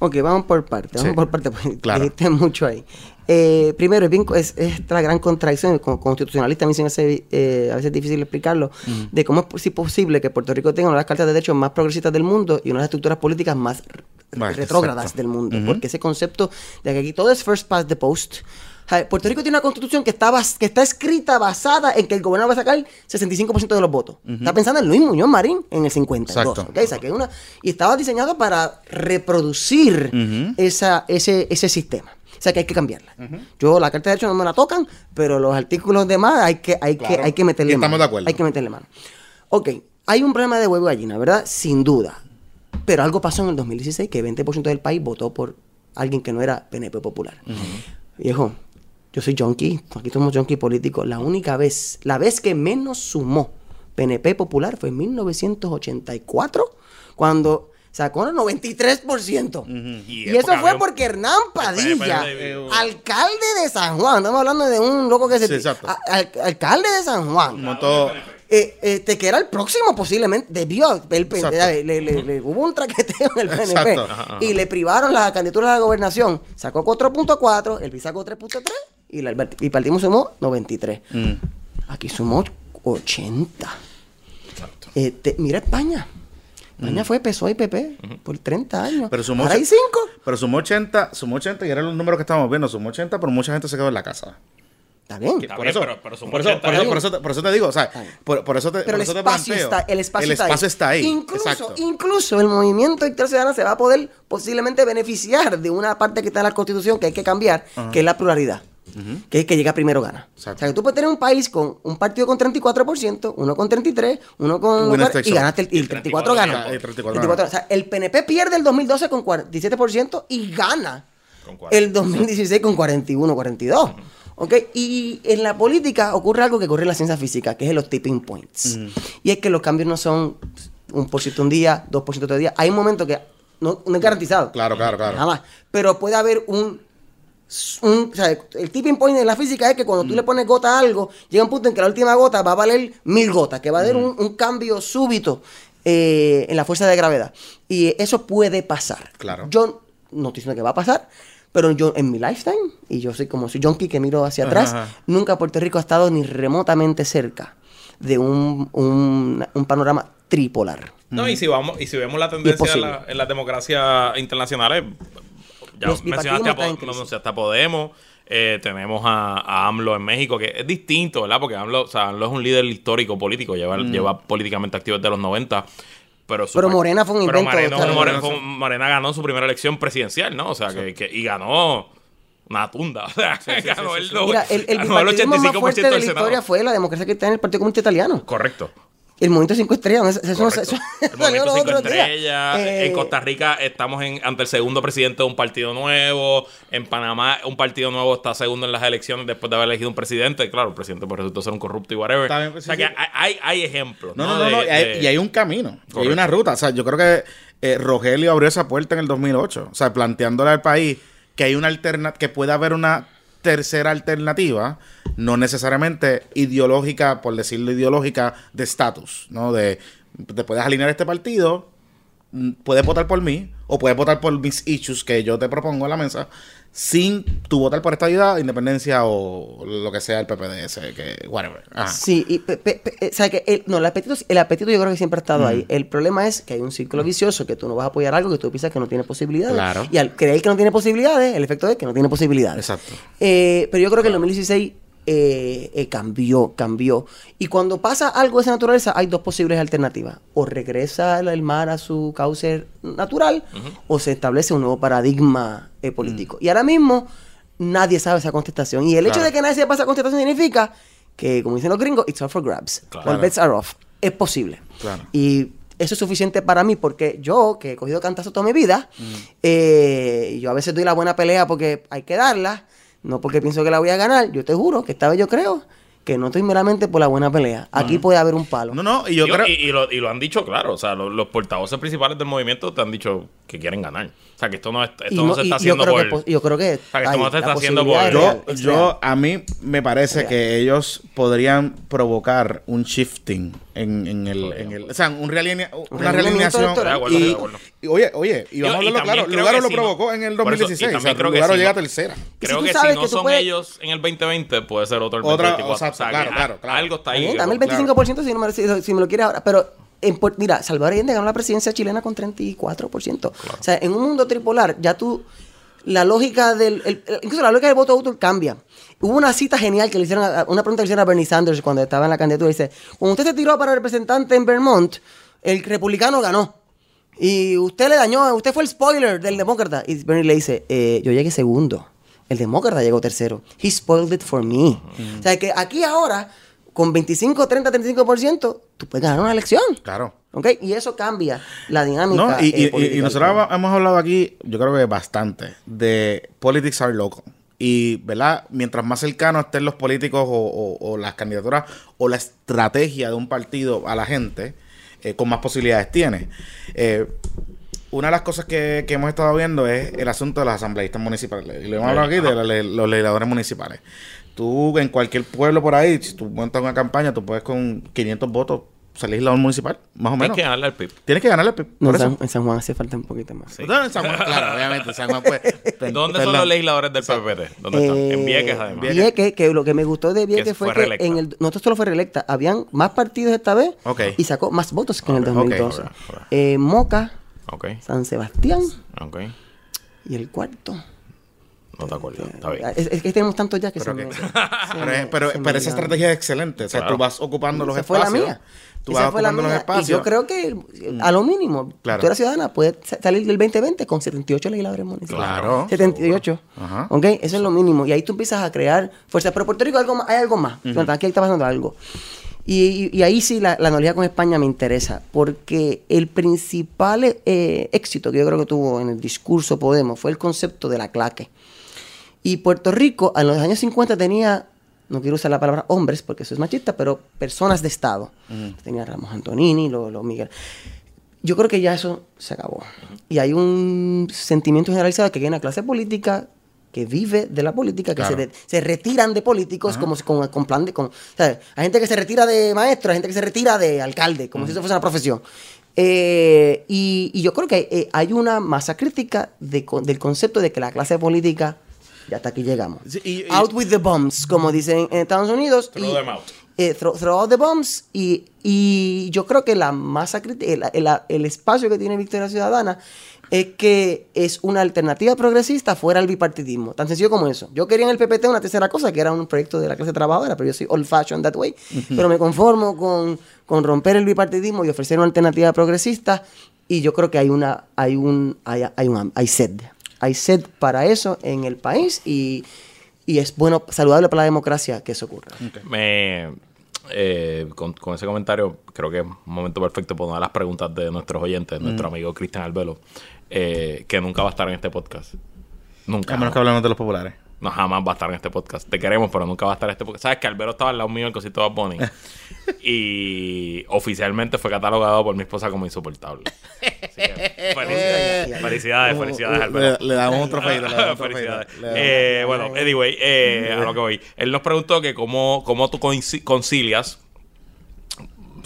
Ok, vamos por partes, vamos Sí. por partes, porque Claro. dijiste mucho ahí. Eh, primero, es, bien, es, es esta gran contradicción, como constitucionalista a mí se me hace eh, a veces difícil explicarlo, de cómo es po- si posible que Puerto Rico tenga una de las cartas de derechos más progresistas del mundo y una de las estructuras políticas más retrógradas del mundo. Ujú. Porque ese concepto de que aquí todo es first past the post. Sea, Puerto Rico tiene una constitución que está, bas- que está escrita basada en que el gobernador va a sacar 65% de los votos. Está pensando en Luis Muñoz Marín en el 52. Exacto. O sea, que una, y estaba diseñado para reproducir esa, ese, ese sistema. O sea que hay que cambiarla. Yo la carta de derecho no me la tocan, pero los artículos demás hay que, hay que, hay que meterle estamos mano. de acuerdo. Hay que meterle mano. Ok, hay un problema de huevo y gallina, ¿verdad? Sin duda. Pero algo pasó en el 2016 que 20% del país votó por alguien que no era PNP popular. Viejo, yo soy junkie, aquí somos junkie políticos. La única vez, la vez que menos sumó PNP popular fue en 1984, cuando sacó un 93%. Y, es eso fue porque Hernán Padilla, alcalde de San Juan, estamos hablando de un loco que se... Sí, exacto. a- al- alcalde de San Juan. Eh, este, que era el próximo posiblemente, debió, el, le, le- le- le- hubo un traqueteo en el PNP Exacto. Y le privaron la candidatura a la gobernación. Sacó 4.4, el PIB sacó 3.3 y, la- y partimos sumó 93. Mm. Aquí sumó 80. Este, mira España. España fue PSOE y PP por 30 años. Mm. Pero sumó Ahora hay ocho- 5. Pero sumó 80, sumó 80 y eran los números que estábamos viendo. Sumó 80, pero mucha gente se quedó en la casa. Está bien. Por, eso, pero- pero sumó por, eso, 80 por, eso, años. por, eso te, digo, o sea, por, por eso te, Pero por el eso te espacio, planteo. está, el espacio, el espacio está ahí. Incluso, Exacto. incluso el movimiento de Victoria Ciudadana se va a poder posiblemente beneficiar de una parte que está en la Constitución que hay que cambiar, que es la pluralidad. Que es que llega primero gana. Exacto. O sea, que tú puedes tener un país con un partido con 34%, uno con 33%, uno con... Winner y ganaste el, y el 34 gana. gana. El 34 El 34 gana. O sea, el PNP pierde el 2012 con 47% y gana Con cuatro. el 2016 con 41, 42. ¿Ok? Y en la política ocurre algo que ocurre en la ciencia física, que es los tipping points. Y es que los cambios no son un por ciento un día, dos por ciento otro día. Hay un momento que no, no es garantizado. Claro, claro, claro. Jamás. Pero puede haber un, un- o sea, el tipping point en la física es que cuando tú le pones gota a algo, llega un punto en que la última gota va a valer mil gotas, que va a haber un, un cambio súbito eh, en la fuerza de gravedad. Y eso puede pasar. Claro. Yo no estoy diciendo que va a pasar, pero yo en mi lifetime, y yo soy como soy junkie que miro hacia atrás, Ajá. nunca Puerto Rico ha estado ni remotamente cerca de un, un, un panorama tripolar. No, y si vamos, y si vemos la tendencia en la, en las democracias internacionales, ya mencionaste a, está mencionaste Podemos, eh, tenemos a, a AMLO en México, que es distinto, ¿verdad? Porque AMLO, o sea, AMLO es un líder histórico político, lleva, lleva políticamente activo desde los 90. Pero, su Mm. Pero Morena fue un pero invento, Morena, o sea, Morena- fue- Morena ganó su primera elección presidencial, ¿no? O sea, que, que- y ganó una tunda. O sea, ganó el, Mira, el, el ganó el bipartidismo más 85% fuerte de la historia fue la democracia cristiana en el Partido Comunista Italiano. Correcto. El movimiento Cinco Estrellas. Eso, eso, eso- El movimiento Cinco. Estrellas. Eh, En Costa Rica estamos en, ante el segundo presidente de un partido nuevo. En Panamá, un partido nuevo está segundo en las elecciones después de haber elegido un presidente. Claro, el presidente pues, resultó ser un corrupto y whatever. Está bien, pues, o sea sí, que sí. hay, hay, ejemplos. No, No, no, no, no, De- y, hay, de- y hay un camino, y hay una ruta. O sea, yo creo que eh, Rogelio abrió esa puerta en el 2008. O sea, planteándole al país que hay una alterna que puede haber una tercera alternativa, no necesariamente ideológica, por decirlo ideológica, de estatus, ¿no? De te puedes alinear este partido, mm, puedes votar por mí o puedes votar por mis issues que yo te propongo en la mesa sin tu votar por estabilidad, independencia o lo que sea el PPDS, que whatever. Ajá. Sí, y pe- pe- pe- eh, o sea que el, no, el apetito, el apetito yo creo que siempre ha estado ahí. El problema es que hay un círculo vicioso que tú no vas a apoyar algo que tú piensas que no tiene posibilidades. Claro. Y al creer que no tiene posibilidades, el efecto es que no tiene posibilidades. Exacto. Eh, pero yo creo que el 2016 eh, eh, cambió, cambió. Y cuando pasa algo de esa naturaleza, hay dos posibles alternativas. O regresa el el mar a su cauce natural, o se establece un nuevo paradigma eh, político. Y ahora mismo nadie sabe esa contestación. Y el hecho de que nadie sepa esa contestación significa que, como dicen los gringos, it's all for grabs. Claro. All bets are off. Es posible. Claro. Y eso es suficiente para mí porque yo, que he cogido cantazos toda mi vida, eh, yo a veces doy la buena pelea porque hay que darla, no porque pienso que la voy a ganar. Yo te juro que esta vez yo creo que no estoy meramente por la buena pelea. Aquí puede haber un palo. No, no, y yo creo... y, y lo, y lo han dicho claro, o sea, lo- los, portavoces principales del movimiento te han dicho que quieren ganar. O sea, que esto no, es- esto Y no, no- se está y yo haciendo creo por... que yo creo que, sea, que esto hay- no se está haciendo por- Yo, real, yo, real. a mí me parece Real. que ellos podrían provocar un shifting en, en el, en el, o sea, un realinea- una realineación. acuerdo, Y, y oye, oye, y vamos a y hablarlo claro, Lugaro lo si no- provocó en el por eso, y 2016, o sea, creo que Lugaro si llega no- tercera. Creo tú que sabes si no que son puedes- ellos en el 2020, puede ser otro el Otra- 2024. exacto, o sea, claro, claro, claro. algo está ahí. Dame el que- 25% si, no me, si, si me lo quieres ahora. Pero, en mira, Salvador Allende ganó la presidencia chilena con 34%. O sea, en un mundo tripolar, ya tú. La lógica del. el- incluso la lógica del voto útil cambia. Hubo una cita genial que le hicieron. a- una pregunta que le hicieron a Bernie Sanders cuando estaba en la candidatura. Dice: Cuando usted se tiró para representante en Vermont, el republicano ganó. Y usted le dañó, usted fue el spoiler del demócrata. Y Bernie le dice, eh, yo llegué segundo. El demócrata llegó tercero. He spoiled it for me. O sea, que aquí ahora, con 25, 30, 35%, tú puedes ganar una elección. Claro. ¿Ok? Y eso cambia la dinámica. No, y, eh, y- nosotros hemos- hablado aquí, yo creo que bastante, de politics are local. Y, ¿verdad? Mientras más cercanos estén los políticos o, o- o las candidaturas o la estrategia de un partido a la gente, eh, con más posibilidades tiene. Eh, una de las cosas que, que hemos estado viendo es el asunto de los asambleístas municipales. Y lo hemos hablado aquí de le- los legisladores municipales. Tú, en cualquier pueblo por ahí, si tú montas una campaña, tú puedes con 500 votos ser legislador municipal, más o Tienes menos. que ganarle al PIB. Tienes que ganarle. Por No, en, eso. San, en San Juan hace falta un poquito más. Sí. No, en San Juan, claro, obviamente. en San Juan, pues. ¿Dónde son perdón. los legisladores del PPT? ¿Dónde están? En Eh, Vieques, además. Vieques, que lo que me gustó de Vieques Que fue, fue que en el, no solo fue reelecta, habían más partidos esta vez Ok. y sacó más votos que en el Ok, 2012. ok, ok. Eh, Moca, San Sebastián y el cuarto. No te acuerdo. Está bien. Es, es que tenemos tantos ya que Pero se que- me, se Pero, me- pero, se me pero esa estrategia es excelente. O sea, Claro. tú vas ocupando los Esa fue la espacios. mía. Tú Esa vas fue la los espacios. Y yo creo que a lo mínimo, Claro. tú eres ciudadana, puedes sa- salir del 2020 con 78 legisladores municipales. Claro. 78. Ajá. ¿Ok? Eso es lo mínimo. Y ahí tú empiezas a crear fuerza. Pero Puerto Rico hay algo más. Hay algo más. Aquí está pasando algo. Y, y- y ahí sí la, la analogía con España me interesa. Porque el principal eh, éxito que yo creo que tuvo en el discurso Podemos fue el concepto de la claque. Y Puerto Rico, en los años 50 tenía, no quiero usar la palabra hombres porque eso es machista, pero personas de Estado. Tenía a Ramos Antonini, los lo Miguel. Yo creo que ya eso se acabó. Y hay un sentimiento generalizado que hay una clase política que vive de la política, que Claro. se, de- se retiran de políticos como si- con, con plan de... Con, ¿sabes? Hay gente que se retira de maestro, hay gente que se retira de alcalde, como si eso fuese una profesión. Eh, y, y yo creo que eh, hay una masa crítica de con- del concepto de que la clase política, ya hasta aquí llegamos. Sí, y- y- out with the bombs, como dicen en Estados Unidos. Throw y- them out. eh, throw, throw out the bombs y, y yo creo que la masa crítica, el, el- el espacio que tiene Victoria Ciudadana es que es una alternativa progresista fuera del bipartidismo. Tan sencillo como eso. Yo quería en el PPT una tercera cosa, que era un proyecto de la clase trabajadora, pero yo soy old fashioned that way. Pero me conformo con, con romper el bipartidismo y ofrecer una alternativa progresista. Y yo creo que hay una, hay un, hay, hay un, hay sed. Hay sed para eso en el país y, y es bueno, saludable para la democracia que eso ocurra. Me, eh, con, con ese comentario, creo que es un momento perfecto para una de las preguntas de nuestros oyentes, nuestro amigo Cristian Albelo, eh, que nunca va a estar en este podcast. Nunca. A menos que hablemos de los populares. No, jamás va a estar en este podcast. Te queremos, pero nunca va a estar en este podcast. Sabes que Albero estaba al lado mío en el cosito de Bunny. y oficialmente fue catalogado por mi esposa como insoportable. Así que, felicidades, felicidades, felicidades, Albero. Le, le damos un un Felicidades. Eh, bueno, anyway, eh, a lo que voy. Él nos preguntó que cómo, cómo tú concilias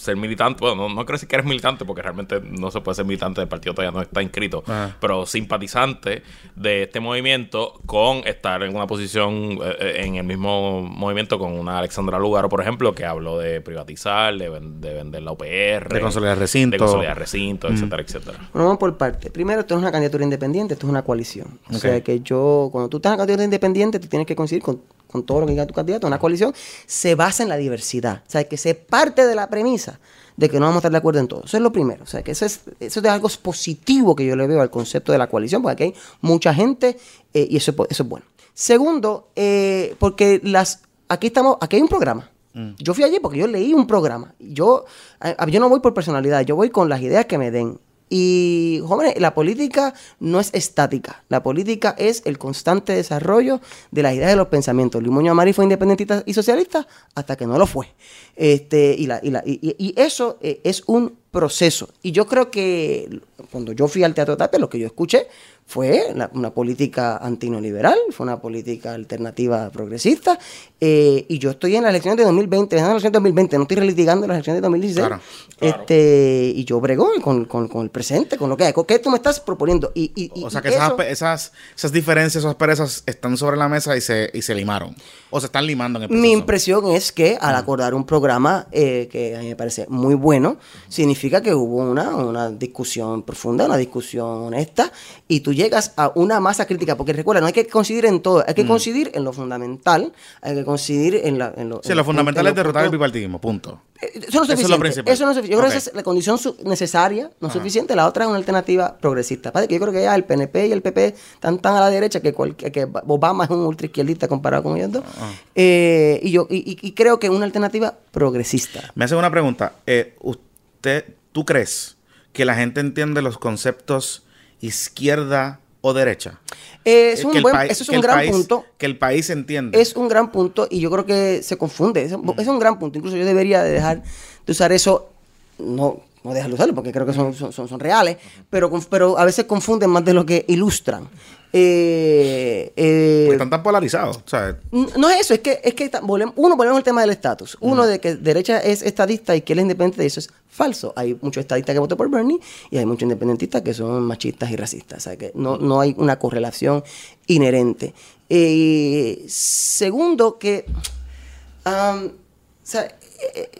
ser militante, bueno, no, no creo decir que eres militante porque realmente no se puede ser militante del partido todavía no está inscrito, Ajá. pero simpatizante de este movimiento con estar en una posición eh, eh, en el mismo movimiento con una Alexandra Lugaro, por ejemplo, que habló de privatizar, de, ven- de vender la UPR, De consolidar recinto. de consolidar recinto, etcétera, etcétera. Bueno, vamos por parte. Primero, esto no es una candidatura independiente, esto es una coalición. O sea que yo, cuando tú estás en una candidatura independiente, tú tienes que coincidir con, con todo lo que diga tu candidato. Una coalición se basa en la diversidad. O sea, que se parte de la premisa de que no vamos a estar de acuerdo en todo. Eso es lo primero. O sea, que eso es, eso es algo positivo que yo le veo al concepto de la coalición, porque aquí hay mucha gente eh, y eso, eso es bueno. Segundo, eh, porque las aquí estamos, aquí hay un programa. Yo fui allí porque yo leí un programa. Yo, a- yo no voy por personalidad, yo voy con las ideas que me den. Y, jóvenes, la política no es estática. La política es el constante desarrollo de las ideas y de los pensamientos. Luis Muñoz Amari fue independentista y socialista hasta que no lo fue. Este, y, la, y, la- y- eso eh, es un proceso. Y yo creo que cuando yo fui al Teatro Tapia, lo que yo escuché fue la- una política antineoliberal, fue una política alternativa progresista. eh, y yo estoy en las elecciones de 2020, en las elecciones de 2020, no estoy relitigando las elecciones de 2016. Claro, Este, y yo brego con, con- con el presente, con lo que hay. ¿Qué tú me estás proponiendo? Y, y- y- O sea que esas, eso- esas, esas diferencias, esas perezas están sobre la mesa y se, y se limaron. O se están limando en el proceso. Mi impresión es que al acordar un programa eh, que a mí me parece muy bueno, significa que hubo una, una discusión profunda, una discusión honesta, y tú llegas a una masa crítica, porque recuerda, no hay que coincidir en todo, hay que coincidir en lo fundamental, hay que coincidir en, la, en lo... Sí, en- lo fundamental en es derrotar el bipartidismo, punto. Eh, Eso no es Eso es lo principal. Eso no es suficiente. Yo creo que esa es la condición necesaria, no suficiente. La otra es una alternativa progresista. Padre, que yo creo que ya el PNP y el PP están tan a la derecha que, cual- que Obama es un ultraizquierdista comparado con ellos dos. Eh, y yo y, y- creo que una alternativa progresista. Me hace una pregunta. Eh, ¿Usted, tú crees que la gente entiende los conceptos izquierda o derecha? Eh, es un buen- eso es un gran país- punto. Que el país entiende. Es un gran punto y yo creo que se confunde. Es, Mm. es un gran punto. Incluso yo debería de dejar de usar eso. No, no dejan de usarlo porque creo que son, son, son- son reales, pero, pero a veces confunden más de lo que ilustran. Eh, eh, están tan polarizados. O sea, N- No es eso, es que, es que volvemos- uno, volvemos al tema del estatus. Uno de que derecha es estadista y que él es independiente, eso es falso. Hay muchos estadistas que votan por Bernie y hay muchos independentistas que son machistas y racistas. O sea que no, no hay una correlación inherente. Eh, segundo, que. am, o sea, eh,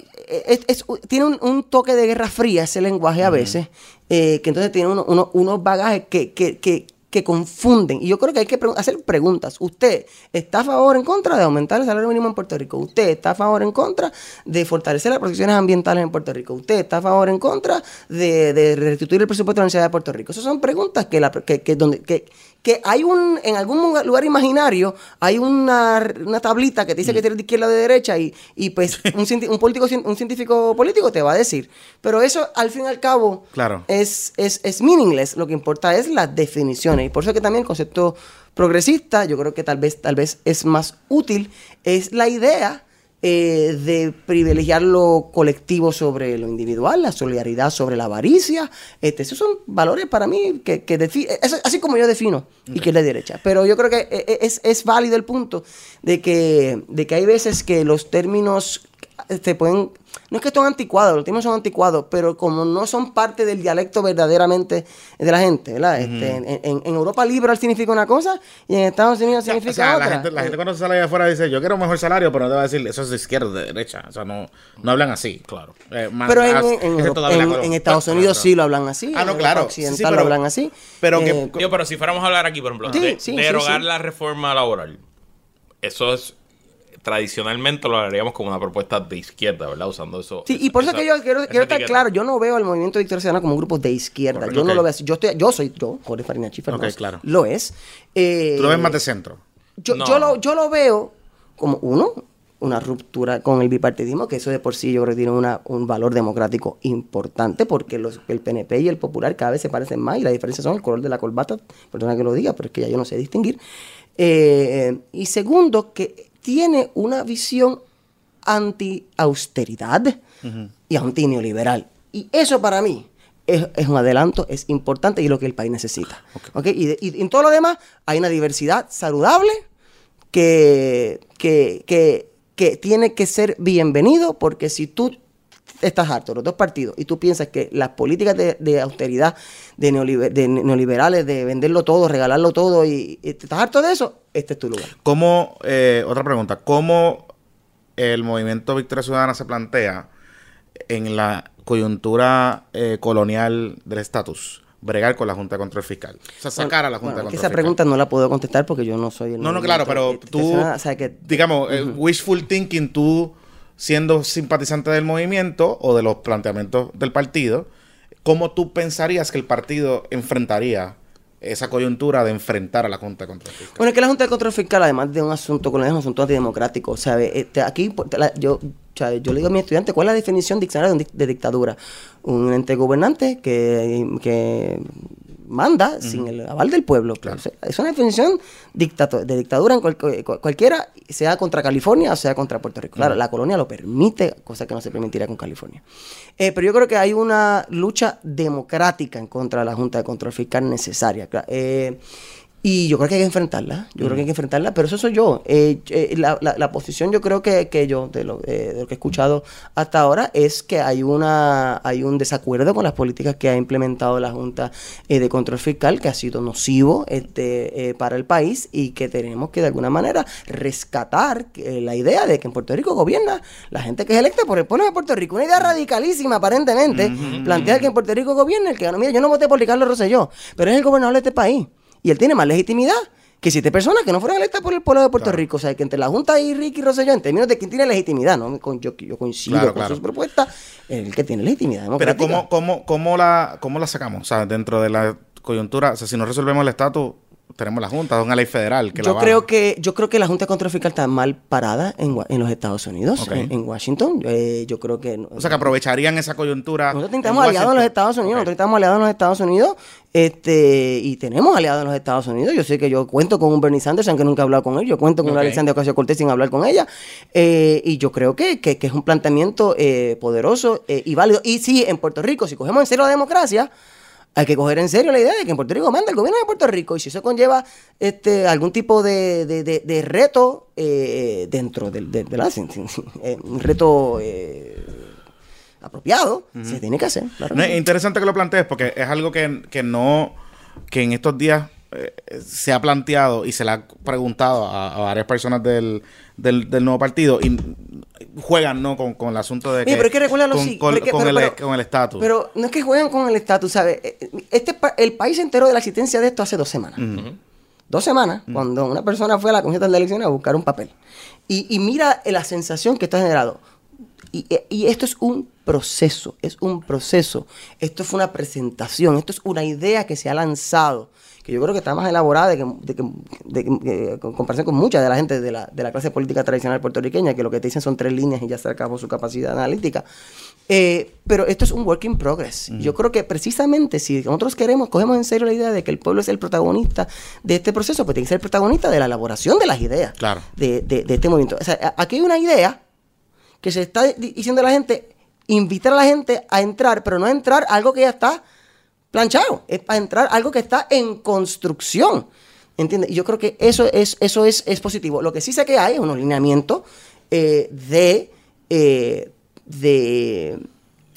es- es- tiene un, un toque de guerra fría ese lenguaje a veces, eh, que entonces tiene uno- uno- unos bagajes que, que, que, que confunden. Y yo creo que hay que pre- hacer preguntas. ¿Usted está a favor o en contra de aumentar el salario mínimo en Puerto Rico? ¿Usted está a favor o en contra de fortalecer las protecciones ambientales en Puerto Rico? ¿Usted está a favor o en contra de, de restituir el presupuesto de la Universidad de Puerto Rico? Esas son preguntas que, la, que, que donde, que, que hay un, en algún lugar, imaginario, hay una, una tablita que te dice que tienes de izquierda o de derecha y, y pues un, un político, un científico político te va a decir. Pero eso, al fin y al cabo, Claro. es, es, es meaningless. Lo que importa es las definiciones. Y por eso que también el concepto progresista, yo creo que tal vez, tal vez es más útil, es la idea eh, de privilegiar lo colectivo sobre lo individual, la solidaridad sobre la avaricia. Este, esos son valores para mí que, que es así como yo defino y derecha. Pero yo creo que eh, eh, es, es válido el punto de que, de que hay veces que los términos se pueden no es que estén anticuados, los términos son anticuados, pero como no son parte del dialecto verdaderamente de la gente, ¿verdad? Este, en, en- en Europa liberal significa una cosa y en Estados Unidos o sea, significa la, otra. gente, la gente cuando sale allá afuera dice, yo quiero un mejor salario, pero no te va a decir, eso es de izquierda o de derecha. O sea, no, no hablan así. Claro. Eh, más- pero en, en- en en- en Estados Unidos sí lo hablan así. Ah, en no, claro. Sí, occidental sí, pero- lo hablan así. pero que- Eh, Yo, pero si fuéramos a hablar aquí, por ejemplo, Sí, de, sí, de sí, derogar sí. la reforma laboral, eso es tradicionalmente lo haríamos como una propuesta de izquierda, ¿verdad? Usando eso. Sí, y por eso esa- que yo quiero, quiero estar claro, yo no veo al movimiento de Victoria Ciudadana como un grupo de izquierda. Correcto, yo no lo veo así. Yo, estoy, yo soy yo, Jorge Farina Schiffer, Ok, no es- claro. lo es. Eh, Tú lo ves más de centro. Yo, No. yo, lo, yo lo veo como, uno, una ruptura con el bipartidismo, que eso de por sí yo creo que tiene una, un valor democrático importante, porque los, el PNP y el Popular cada vez se parecen más, y la diferencia son el color de la corbata, perdona que lo diga, pero es que ya yo no sé distinguir. Eh, y segundo, que tiene una visión anti-austeridad y anti-neoliberal. Y eso para mí es, es un adelanto, es importante y es lo que el país necesita. ¿Ok? Y, de- y en todo lo demás hay una diversidad saludable que, que, que, que tiene que ser bienvenido porque si tú estás harto, los dos partidos, y tú piensas que las políticas de, de austeridad de, neoliber- de neoliberales, de venderlo todo, regalarlo todo, y, y estás harto de eso, este es tu lugar. ¿Cómo, eh, otra pregunta, cómo el movimiento Victoria Ciudadana se plantea en la coyuntura eh, colonial del estatus? Bregar con la Junta de Control Fiscal. O sea, sacar a la Junta Bueno, de que Control esa Fiscal. pregunta no la puedo contestar porque yo no soy el No, no, claro, pero tú, o sea, que- digamos, eh, wishful thinking, tú siendo simpatizante del movimiento o de los planteamientos del partido, ¿cómo tú pensarías que el partido enfrentaría esa coyuntura de enfrentar a la Junta de Control Fiscal? Bueno, es que la Junta de Control Fiscal, además de un asunto es un asunto antidemocrático. ¿sabe? Este, aquí, la- yo, yo le digo a mis estudiantes, ¿cuál es la definición diccionaria de, dictadura? Un ente gobernante que manda sin el aval del pueblo. O sea, es una definición de dictadura en cual- cual- cualquiera, sea contra California o sea contra Puerto Rico. Claro, la colonia lo permite, cosa que no se permitiría con California. Eh, pero yo creo que hay una lucha democrática en contra de la Junta de Control Fiscal necesaria. Eh, y yo creo que hay que enfrentarla. Yo creo que hay que enfrentarla, pero eso soy yo. Eh, eh, la, la- la posición yo creo que, que yo, de lo, eh, de lo que he escuchado hasta ahora, es que hay una hay un desacuerdo con las políticas que ha implementado la Junta eh, de Control Fiscal, que ha sido nocivo este, eh, para el país y que tenemos que de alguna manera rescatar eh, la idea de que en Puerto Rico gobierna la gente que es electa por el pueblo de Puerto Rico. Una idea radicalísima, aparentemente, plantear que en Puerto Rico gobierna el que ganó. Mira, yo no voté por Ricardo Rosselló, pero es el gobernador de este país. Y él tiene más legitimidad que siete personas que no fueron electas por el pueblo de Puerto Rico. O sea, que entre la Junta y Ricky Rosselló, en términos de quién tiene legitimidad, ¿no? Yo, yo coincido Claro, con claro. sus propuestas, el que tiene legitimidad Pero. ¿cómo, cómo, cómo, la, ¿cómo la sacamos? O sea, dentro de la coyuntura, o sea, si no resolvemos el estatus, tenemos la Junta, es una ley federal que yo la creo que yo creo que la Junta de Control Fiscal está mal parada en, en los Estados Unidos, en, en Washington. Eh, yo creo que O sea, que aprovecharían esa coyuntura. nosotros en necesitamos aliados en los. Estados Unidos, Ok. nosotros necesitamos aliados en los Estados Unidos, este, y tenemos aliados en los Estados Unidos. Yo sé que yo cuento con un Bernie Sanders, aunque nunca he hablado con él, yo cuento con Ok. una Alexandria Ocasio Cortés sin hablar con ella. Eh, y yo creo que, que- que es un planteamiento eh, poderoso eh, y válido. Y sí, en Puerto Rico, si cogemos en serio la democracia, hay que coger en serio la idea de que en Puerto Rico manda el gobierno de Puerto Rico y si eso conlleva este algún tipo de, de- de- de reto eh, dentro del, de, la- eh, un reto eh, apropiado, se tiene que hacer. No, es interesante que lo plantees porque es algo que, que no, que en estos días eh, se ha planteado y se le ha preguntado a, a varias personas del, del, del nuevo partido y juegan no con, con el asunto de Mira, pero hay que recordarlo con, así, con- pero es que- con pero- el pero- con el estatus. Pero no es que jueguen con el estatus, ¿sabes? Eh, Este, pa- el país entero de la existencia de esto hace dos semanas. Dos semanas, cuando una persona fue a la Comisión de Elecciones a buscar un papel. Y, y mira la sensación que esto ha generado. Y, y esto es un proceso, es un proceso. Esto fue una presentación, esto es una idea que se ha lanzado, que yo creo que está más elaborada de que, de que- de que- que- con comparación con mucha de la gente de la, de la clase política tradicional puertorriqueña, que lo que te dicen son tres líneas y ya se acabó su capacidad analítica. Eh, pero esto es un work in progress. Yo creo que precisamente si nosotros queremos, cogemos en serio la idea de que el pueblo es el protagonista de este proceso, pues tiene que ser el protagonista de la elaboración de las ideas Claro. de, de- de este movimiento. O sea, aquí hay una idea que se está di- diciendo a la gente, invitar a la gente a entrar, pero no a entrar a algo que ya está planchado, es para entrar algo que está en construcción. ¿Entiendes? Y yo creo que eso es, eso es, es positivo. Lo que sí sé que hay es unos lineamientos eh, de, eh, de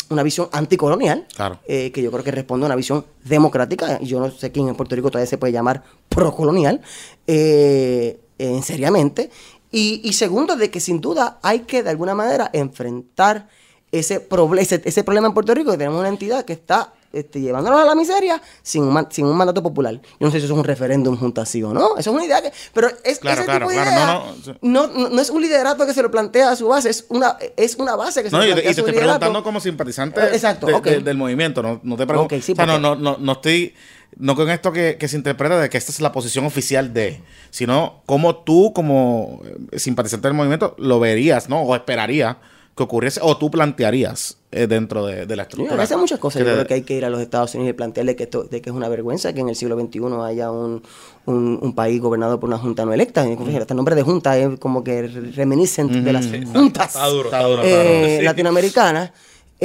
una visión anticolonial, Claro. eh, que yo creo que responde a una visión democrática. y Yo no sé quién en Puerto Rico todavía se puede llamar procolonial, en seriamente. Y, y segundo, de que sin duda hay que de alguna manera enfrentar ese, proble- ese, ese problema en Puerto Rico, que tenemos una entidad que está este, llevándonos a la miseria sin un, man- sin un mandato popular. Yo no sé si eso es un referéndum junto así o no. Eso es una idea que... Pero es, Claro, ese claro, tipo de claro, idea no, no, no, no, no es un liderato que se lo plantea a su base, es una, es una base que se No, le y, te- plantea y te estoy preguntando como simpatizante Eh, exacto, de- ok. de- del movimiento, no, no te pregunto. Ok, sí, o sea, no, porque- no, no, no estoy, no con esto que, que se interpreta de que esta es la posición oficial de, sino como tú, como eh, simpatizante del movimiento, lo verías, ¿no? O esperaría que ocurriese, o tú plantearías eh, dentro de, de la Sí, estructura. hace muchas cosas. Que Yo te- creo que hay que ir a los Estados Unidos y plantearle que esto, de que es una vergüenza que en el siglo XXI haya un, un, un país gobernado por una junta no electa. Y, fíjate, el nombre de junta es como que reminiscent de las juntas Está duro, está Está duro. duro, está duro. eh, Sí. latinoamericanas.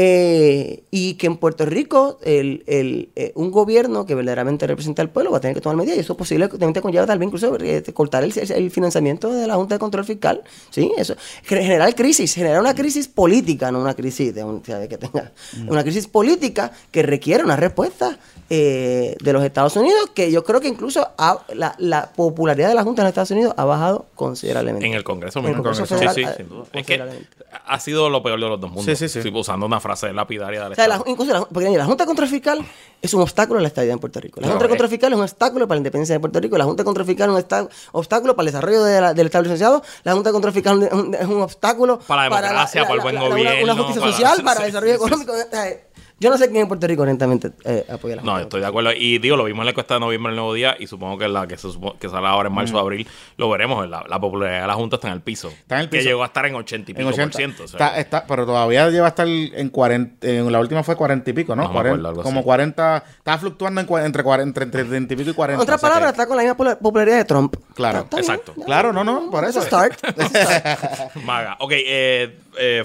Eh, y que en Puerto Rico el, el, eh, un gobierno que verdaderamente representa al pueblo va a tener que tomar medidas y eso posiblemente conlleva tal vez incluso eh, cortar el, el financiamiento de la Junta de Control Fiscal sí eso generar crisis generar una crisis política no una crisis de, un- de que tenga una crisis política que requiere una respuesta eh, de los Estados Unidos que yo creo que incluso ha- la, la popularidad de la Junta en los Estados Unidos ha bajado considerablemente En el Congreso En el mismo. Congreso sí, Federal, sí, sin duda. Es que considerablemente. ha sido lo peor de los dos mundos. Sí, sí, sí. usando una frase lapidaria del O sea, la, Estado. incluso la, porque la Junta de Control Fiscal es un obstáculo a la estabilidad en Puerto Rico. La Junta eh. Control Fiscal es un obstáculo para la independencia de Puerto Rico. La Junta de Control Fiscal es un obstáculo para el desarrollo de la- del Estado licenciado. La Junta de Control Fiscal es un, es un obstáculo Para la democracia, para el buen gobierno, Una, justicia para- social, sí, para sí, el desarrollo sí, sí. económico. O sea, Yo no sé quién en Puerto Rico honestamente eh, apoya la No, estoy de acuerdo. Y digo, lo vimos en la encuesta de noviembre el nuevo día y supongo que la que, se supo- que sale ahora en marzo o abril lo veremos. La, la popularidad de la Junta está en el piso. Está en el Que piso. llegó a estar en 80 y pico En 80. por ciento. o sea, Está- está- pero todavía lleva a estar en 40. En la última fue 40 y pico, ¿no? No me 40, acuerdo, algo como así. 40. Estaba fluctuando en entre, 40, entre 30 y pico y 40. Otra o sea palabra, que- está con la misma popularidad de Trump. Claro, Está- está bien. exacto. Claro, no, no, por eso. Start. Maga. Ok, eh, eh,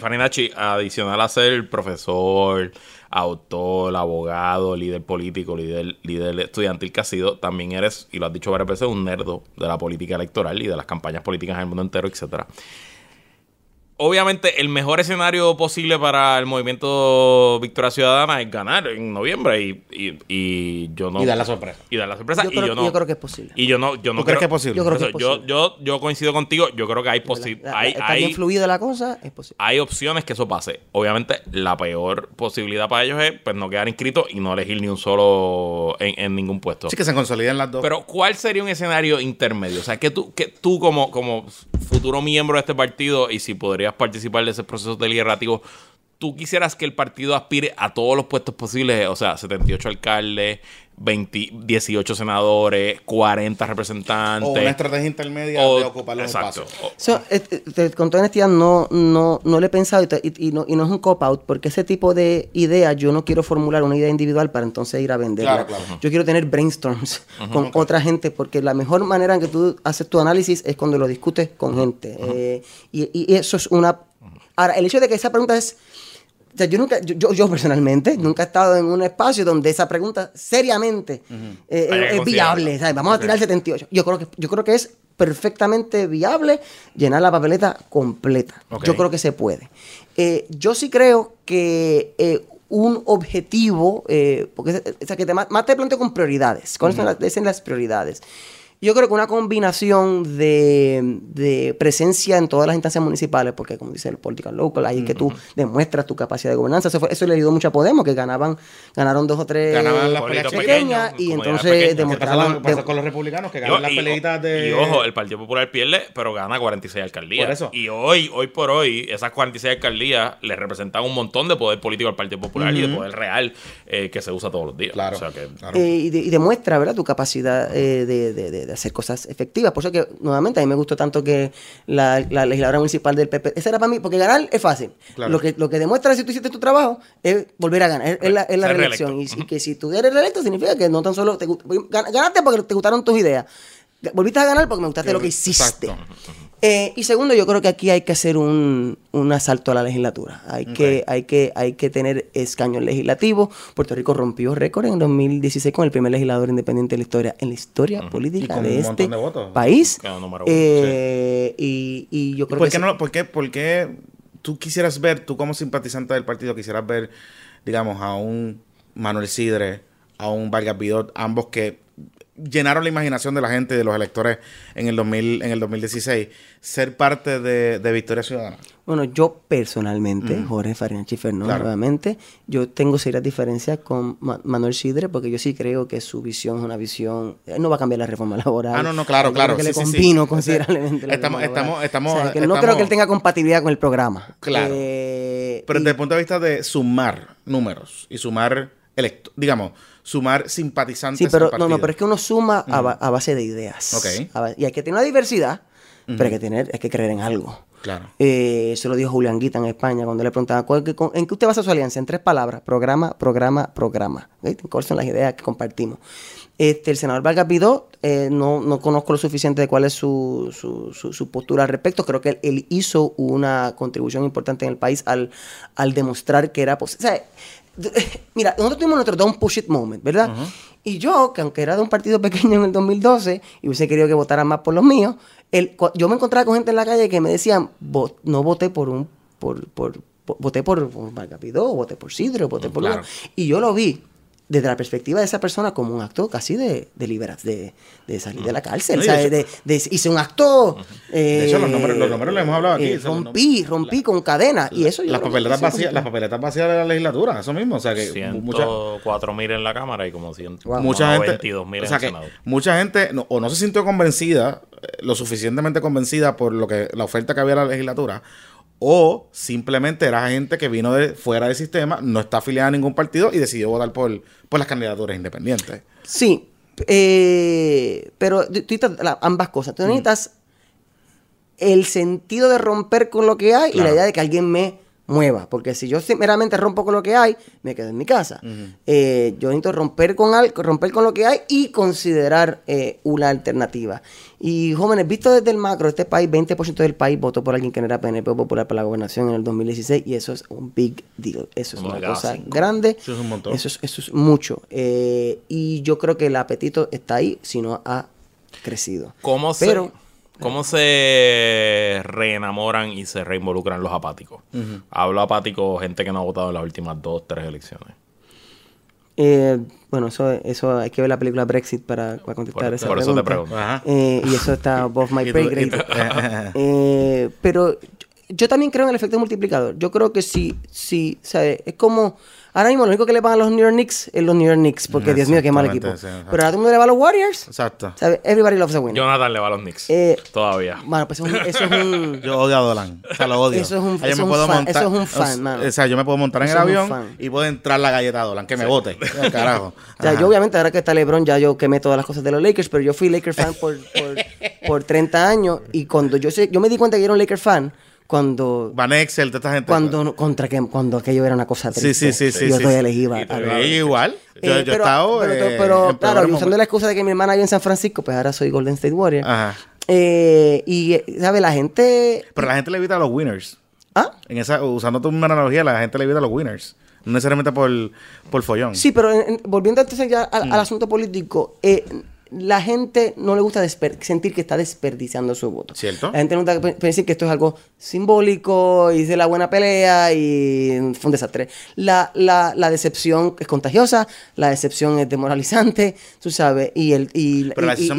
adicional a ser profesor, autor, abogado, líder político, líder, líder estudiantil que has sido, también eres, y lo has dicho varias veces, un nerdo de la política electoral y de las campañas políticas en el mundo entero, etcétera. Obviamente, el mejor escenario posible para el movimiento Victoria Ciudadana es ganar en noviembre y, y, y yo no. Y dar la sorpresa. Y dar la sorpresa. Yo y creo- yo no. yo creo que es posible. Y yo no. Yo no ¿Tú crees creo- que es posible? Yo creo que es posible. Yo, yo, yo coincido contigo. Yo creo que hay, posi- La- la- hay, está hay, bien fluida la cosa, es posible. hay opciones que eso pase. Obviamente, la peor posibilidad para ellos es pues no quedar inscritos y no elegir ni un solo en, en ningún puesto. Sí, que se consoliden las dos. Pero, ¿cuál sería un escenario intermedio? O sea, que tú, que tú como, como futuro miembro de este partido y si participar de ese proceso deliberativo, tú quisieras que el partido aspire a todos los puestos posibles, o sea, 78 alcaldes, 20, 18 senadores, 40 representantes. O una estrategia intermedia o- de ocupar los exacto. espacios. O- So, eh, eh, te- con toda honestidad, no, no, no lo he pensado y, te- y- y no, y no es un cop-out, porque ese tipo de idea yo no quiero formular una idea individual para entonces ir a venderla. Claro, claro. Yo quiero tener brainstorms con otra gente, porque la mejor manera en que tú haces tu análisis es cuando lo discutes con gente. Eh, y, y eso es una... Ahora, el hecho de que esa pregunta es... O sea, yo nunca, yo, yo, personalmente, nunca he estado en un espacio donde esa pregunta seriamente eh, que es, es viable. ¿sabes? Vamos a tirar el 78. Yo creo que, yo creo que es perfectamente viable llenar la papeleta completa. Yo creo que se puede. Eh, yo sí creo que eh, un objetivo, eh, porque o sea, que te, más te planteo con prioridades. ¿Cuáles son las, esas son las prioridades? Yo creo que una combinación de, de presencia en todas las instancias municipales, porque como dice el political local, ahí es que tú demuestras tu capacidad de gobernanza. Eso, fue- eso le ayudó mucho a Podemos, que ganaban, ganaron dos o tres Ganaban las peleas pequeñas pequeños, y entonces pequeñas. ¿Qué pasa, demostraban... pasa de- con los republicanos que ganan las y- peleitas de. y ojo, el Partido Popular pierde, pero gana 46 alcaldías. Por eso. Y hoy, hoy por hoy, esas 46 alcaldías le representan un montón de poder político al Partido Popular y de poder real eh, que se usa todos los días. Claro. O sea que, claro. Eh, y, de- y demuestra, ¿verdad? Tu capacidad eh, de, de- hacer cosas efectivas. Por eso que, nuevamente, a mí me gustó tanto que la, la legisladora municipal del PP... Esa era para mí, porque ganar es fácil. Claro. Lo, que, lo que demuestra si tú hiciste tu trabajo es volver a ganar, es, es la, es la reelección. Y, que si tú eres reelecto significa que no tan solo... Te, ganaste porque te gustaron tus ideas. Volviste a ganar porque me gustaste lo que hiciste. Eh, y segundo, yo creo que aquí hay que hacer un, un asalto a la legislatura. Hay, que, hay, que, hay que tener escaños legislativos. Puerto Rico rompió récord en 2016 con el primer legislador independiente de la historia, en la historia política Y con de un este montón de votos. país. Uno, Eh, y, y yo creo ¿Por que qué, sí. no, por, qué, por qué tú quisieras ver, tú como simpatizante del partido, quisieras ver, digamos, a un Manuel Sidre, a un Vargas Vidot, ambos que llenaron la imaginación de la gente y de los electores en el 2000, en el 2016, ser parte de, de Victoria Ciudadana? Bueno, yo personalmente, Jorge Farina Schiffer, ¿no? Claro. Nuevamente, yo tengo serias diferencias con Ma- Manuel Sidre porque yo sí creo que su visión es una visión. Él no va a cambiar la reforma laboral. Ah, no, no, claro, claro, creo que sí, le sí, sí. combino O sea, considerablemente. la estamos- estamos- estamos- O sea, que no creo que él tenga compatibilidad con el programa. Claro. Eh, Pero y- desde el punto de vista de sumar números y sumar, electo, digamos, sumar simpatizantes. Sí, pero al no, no, pero es que uno suma a, ba- a base de ideas. A y hay que tener una diversidad, pero hay que tener, hay que creer en algo. Claro. Eh, eso lo dijo Julián Guita en España cuando le preguntaban ¿cuál- qué- con- ¿en qué usted basa su alianza? En tres palabras, programa, programa, programa. ¿Cuáles son las ideas que compartimos? Este, el senador Vargas Vidó, eh, no, no conozco lo suficiente de cuál es su, su, su- su postura al respecto. Creo que él, él hizo una contribución importante en el país al, al demostrar que era posible. O sea, mira, nosotros tuvimos nuestro don't push it moment, ¿verdad? Y yo, que aunque era de un partido pequeño en el 2012 y hubiese querido que votaran más por los míos, el, yo me encontraba con gente en la calle que me decían, "Vo- no voté por un, por, por, po- voté por, por Vargas Vidó, voté por Sidro, voté por... Claro. Y yo lo vi desde la perspectiva de esa persona como un acto casi de, de libera- de, de salir de la cárcel. No, y o sea, de de, de- hice un acto... De hecho, los eh, números- los números los hemos hablado aquí, eh, rompí, rompí con cadena. y eso yo las que papeletas eso vacías, las papeletas vacías de la legislatura, eso mismo, o sea que mucha, 104 mil en la Cámara y como 100, Wow. mucha gente, 22 mil o en sea el que Senado. mucha gente no- o no se sintió convencida, eh, lo suficientemente convencida por lo que la oferta que había en la legislatura, o simplemente era gente que vino de fuera del sistema, no está afiliada a ningún partido y decidió votar por, por las candidaturas independientes. Sí, eh, pero tú necesitas ambas cosas. Tú necesitas el sentido de romper con lo que hay y la idea de que alguien me mueva. Porque si yo meramente rompo con lo que hay, me quedo en mi casa. Eh, yo necesito romper con, al- romper con lo que hay y considerar eh, una alternativa. Y jóvenes, visto desde el macro, este país, 20% del país votó por alguien que no era PNP o popular para la gobernación en el 2016 y eso es un big deal. Eso es una cosa cinco. grande. Eso es un montón. Eso es, eso es mucho. Eh, y yo creo que el apetito está ahí, si no ha crecido. ¿Cómo se, Pero- ¿Cómo se reenamoran y se reinvolucran los apáticos? Hablo apático, gente que no ha votado en las últimas dos, tres elecciones. Eh, bueno, eso, eso hay que ver la película Brexit para, para Por, contestar esa por eso te pregunta. pregunto. Eh, y eso está above my pay grade. Eh, pero yo, yo también creo en el efecto multiplicador. Yo creo que si, si ¿sabes? es como Ahora mismo lo único que le van a los New York Knicks es los New York Knicks, porque Dios mío, qué mal equipo. Sí, Pero ahora todo el mundo le va a los Warriors. Exacto. ¿Sabes? Everybody loves a winner. Jonathan le va a los Knicks. Eh, Todavía. Bueno, pues eso es un... Eso es un Yo odio a Dolan. O sea, lo odio. Eso es un- eso es fan, montar- eso es un fan, mano. O sea, yo me puedo montar en Eso el avión y puedo entrar la galleta a Dolan. Que me bote. Carajo. O sea, Ajá. yo obviamente ahora que está LeBron ya yo quemé todas las cosas de los Lakers, pero yo fui Lakers fan por, por, por 30 años y cuando yo sé, yo me di cuenta que yo era un Lakers fan cuando Van Excel, toda esta gente. cuando no- contra que cuando aquello era una cosa triste. sí, sí, sí. Yo sí, todavía sí. les iba igual. Yo, Eh, yo he estado. pero, eh, pero, en claro, usando la excusa de que mi hermana vive en San Francisco, pues ahora soy Golden State Warrior. Ajá. Eh, y, eh, ¿sabes? La gente... Pero la gente le evita a los winners. ¿Ah? En esa, usando tu misma analogía, la gente le evita a los winners. No necesariamente por, por follón. Sí, pero en- en- volviendo entonces ya al, Mm. al asunto político, eh, la gente no le gusta sentir que está desperdiciando su voto. ¿Cierto? La gente no gusta pe- decir que esto es algo simbólico, hice la buena pelea y fue un desastre. La, la, la decepción es contagiosa, la decepción es demoralizante, tú sabes, y, el, y,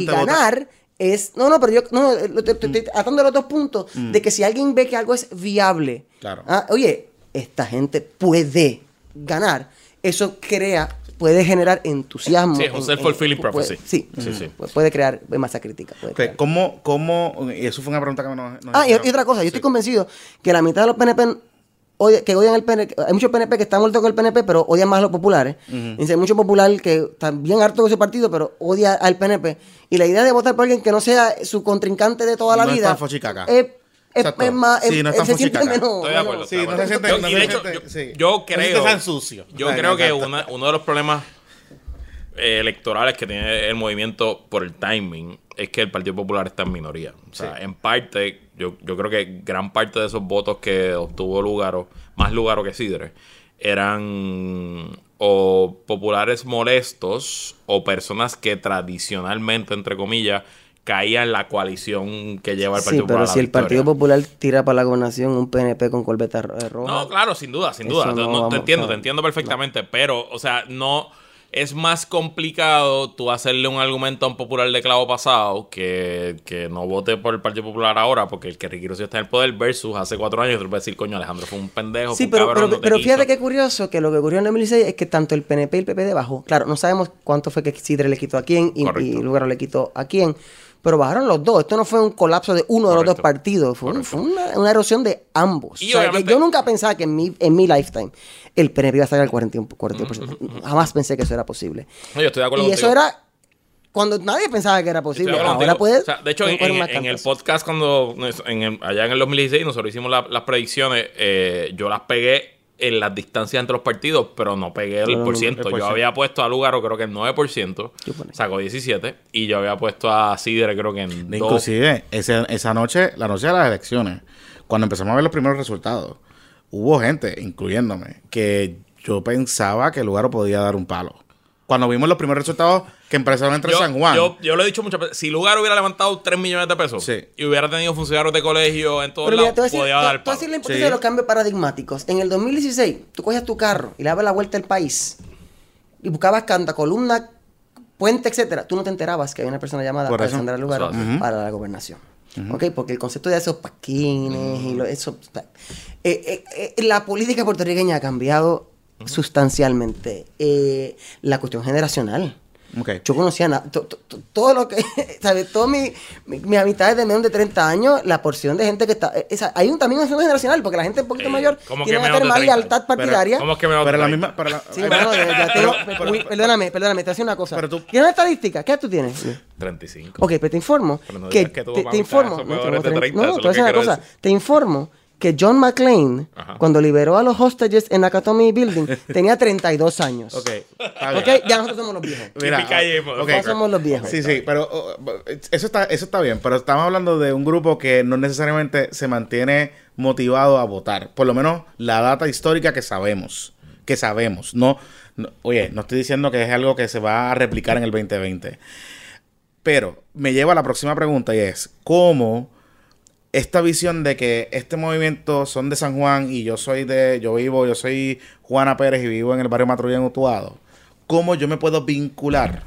ganar es... No, no, pero yo no, te- Mm. atando los dos puntos de que si alguien ve que algo es viable, Claro. ah, oye, esta gente puede ganar, eso crea, puede generar entusiasmo. Sí, es en- self-fulfilling en- prophecy. puede- sí, Sí, sí. pu- puede crear masa crítica. puede crear. ¿Cómo, cómo, y eso fue una pregunta que nos, nos Ah, y, otra cosa, yo Sí. estoy convencido que la mitad de los PNP odia- que odian el PNP, hay muchos PNP que están muertos con el PNP, pero odian más a los populares. Y hay mucho popular que está bien harto de ese partido, pero odia al PNP. Y la idea de votar por alguien que no sea su contrincante de toda la No es vida tan es, más... Sí, es- no es tan se siente menos- Estoy de acuerdo. Sí, no se siente- Yo- no y se de hecho, siente- yo, sí. yo No se siente creo. tan sucio. Yo creo que una- uno de los problemas eh, electorales que tiene el movimiento por el timing es que el Partido Popular está en minoría. O sea, Sí. en parte, yo, yo creo que gran parte de esos votos que obtuvo Lugaro, más Lugaro que Sidre, eran o populares molestos o personas que tradicionalmente, entre comillas, caían en la coalición que lleva el Sí, Partido Popular. pero a la si el Partido. Popular tira para la gobernación un PNP con corbeta eh, roja. No, claro, sin duda, sin duda. no No, vamos te a- entiendo, te entiendo perfectamente. Pero, o sea, no. Es más complicado tú hacerle un argumento a un popular de clavo pasado que, que no vote por el Partido Popular ahora porque el que Ricky está en el poder versus hace cuatro años tú puedes decir, coño, Alejandro fue un pendejo, Sí, pero, cabrón, pero, te pero quiso". fíjate qué curioso que lo que ocurrió en el 2016 es que tanto el PNP y el PPD bajó. Claro, no sabemos cuánto fue que Sidre le quitó a quién y, Correcto. y Lugaro le quitó a quién, pero bajaron los dos. Esto no fue un colapso de uno de los dos partidos, fue, un- Correcto. fue una, una erosión de ambos. Y O sea, que obviamente- yo nunca pensaba que en mi, en mi lifetime el PNP iba a sacar al 41%. 41%. Jamás pensé que eso era posible. No, yo estoy de acuerdo Y eso era cuando nadie pensaba que era posible. Ahora contigo. puede. O sea, de hecho, en, el podcast, cuando en el- allá en el 2016, nosotros hicimos la- las predicciones, eh, yo las pegué en las distancias entre los partidos, pero no pegué el No, no, por ciento. el por Yo había puesto a Lugaro, creo que en 9%, Yo pone. sacó 17, y yo había puesto a Sidre, creo que en 2. Inclusive, ese- esa noche, la noche de las elecciones, cuando empezamos a ver los primeros resultados, hubo gente, incluyéndome, que yo pensaba que el lugar podía dar un palo. Cuando vimos los primeros resultados que empezaron entre Yo, San Juan. yo, yo lo he dicho muchas veces. Si Lugar hubiera levantado 3 millones de pesos Sí. y hubiera tenido funcionarios de colegio en todos Pero mira, lados, decir, podía dar palo. decir la importancia Sí. de los cambios paradigmáticos. En el 2016, tú cogías tu carro y le dabas la vuelta al país y buscabas canta, columna, puente, etcétera. Tú no te enterabas que había una persona llamada Por hace. para la gobernación. ¿Ok? Porque el concepto de esos paquines y lo, eso... eh, eh, eh, la política puertorriqueña ha cambiado sustancialmente. Eh, la cuestión generacional. Yo conocía na- to- to- to- todo lo que, ¿sabes? Todo mi, mi, mis amistades de menos de 30 años, la porción de gente que está. eh, esa- hay un, también un asunto generacional, porque la gente un poquito Eh, mayor ¿cómo tiene que menos tener más 30? lealtad partidaria. ¿Cómo es que me va a Pero la misma. Pero la- Sí, bueno, ya- ya tengo- pero- uy, perdóname, perdóname, te voy una cosa. Pero tú- ¿Tienes una estadística? ¿Qué edad tú tienes? 35. Ok, pero te informo Pero no que, que te, te informo, no, peores tengo de 30, treinta- no, una quiero cosa, decir. te informo que John McClane, Ajá. cuando liberó a los hostages en Nakatomi Building, tenía 32 años. Ok. está bien. Ok, ya nosotros somos los viejos. Mira, Yippee-ki-yay, ok. motherfucker. somos los viejos. Sí, sí, pero oh, eso está, eso está bien, pero estamos hablando de un grupo que no necesariamente se mantiene motivado a votar. Por lo menos la data histórica que sabemos. Que sabemos. No, no- oye, no estoy diciendo que es algo que se va a replicar en el 2020. Pero me lleva a la próxima pregunta y es, ¿cómo esta visión de que este movimiento son de San Juan y yo soy de, yo vivo, yo soy Juana Pérez y vivo en el barrio Matrulla en Utuado, ¿cómo yo me puedo vincular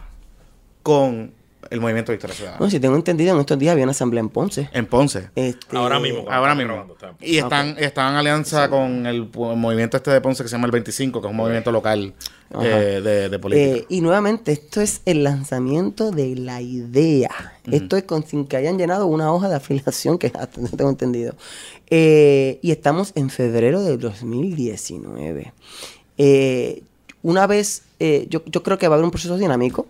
con el movimiento Victoria Ciudadana. Bueno, si tengo entendido, en estos días había una asamblea en Ponce. En Ponce. Este, Ahora mismo. Ahora mismo. grabando. Y están, están en alianza con el, movimiento este de Ponce que se llama el 25, que es un movimiento local eh, de, de política. Eh, y nuevamente, esto es el lanzamiento de la idea. Esto es con, sin que hayan llenado una hoja de afiliación, que hasta no tengo entendido. Eh, y estamos en febrero de 2019. Eh, una vez, eh, yo, yo creo que va a haber un proceso dinámico.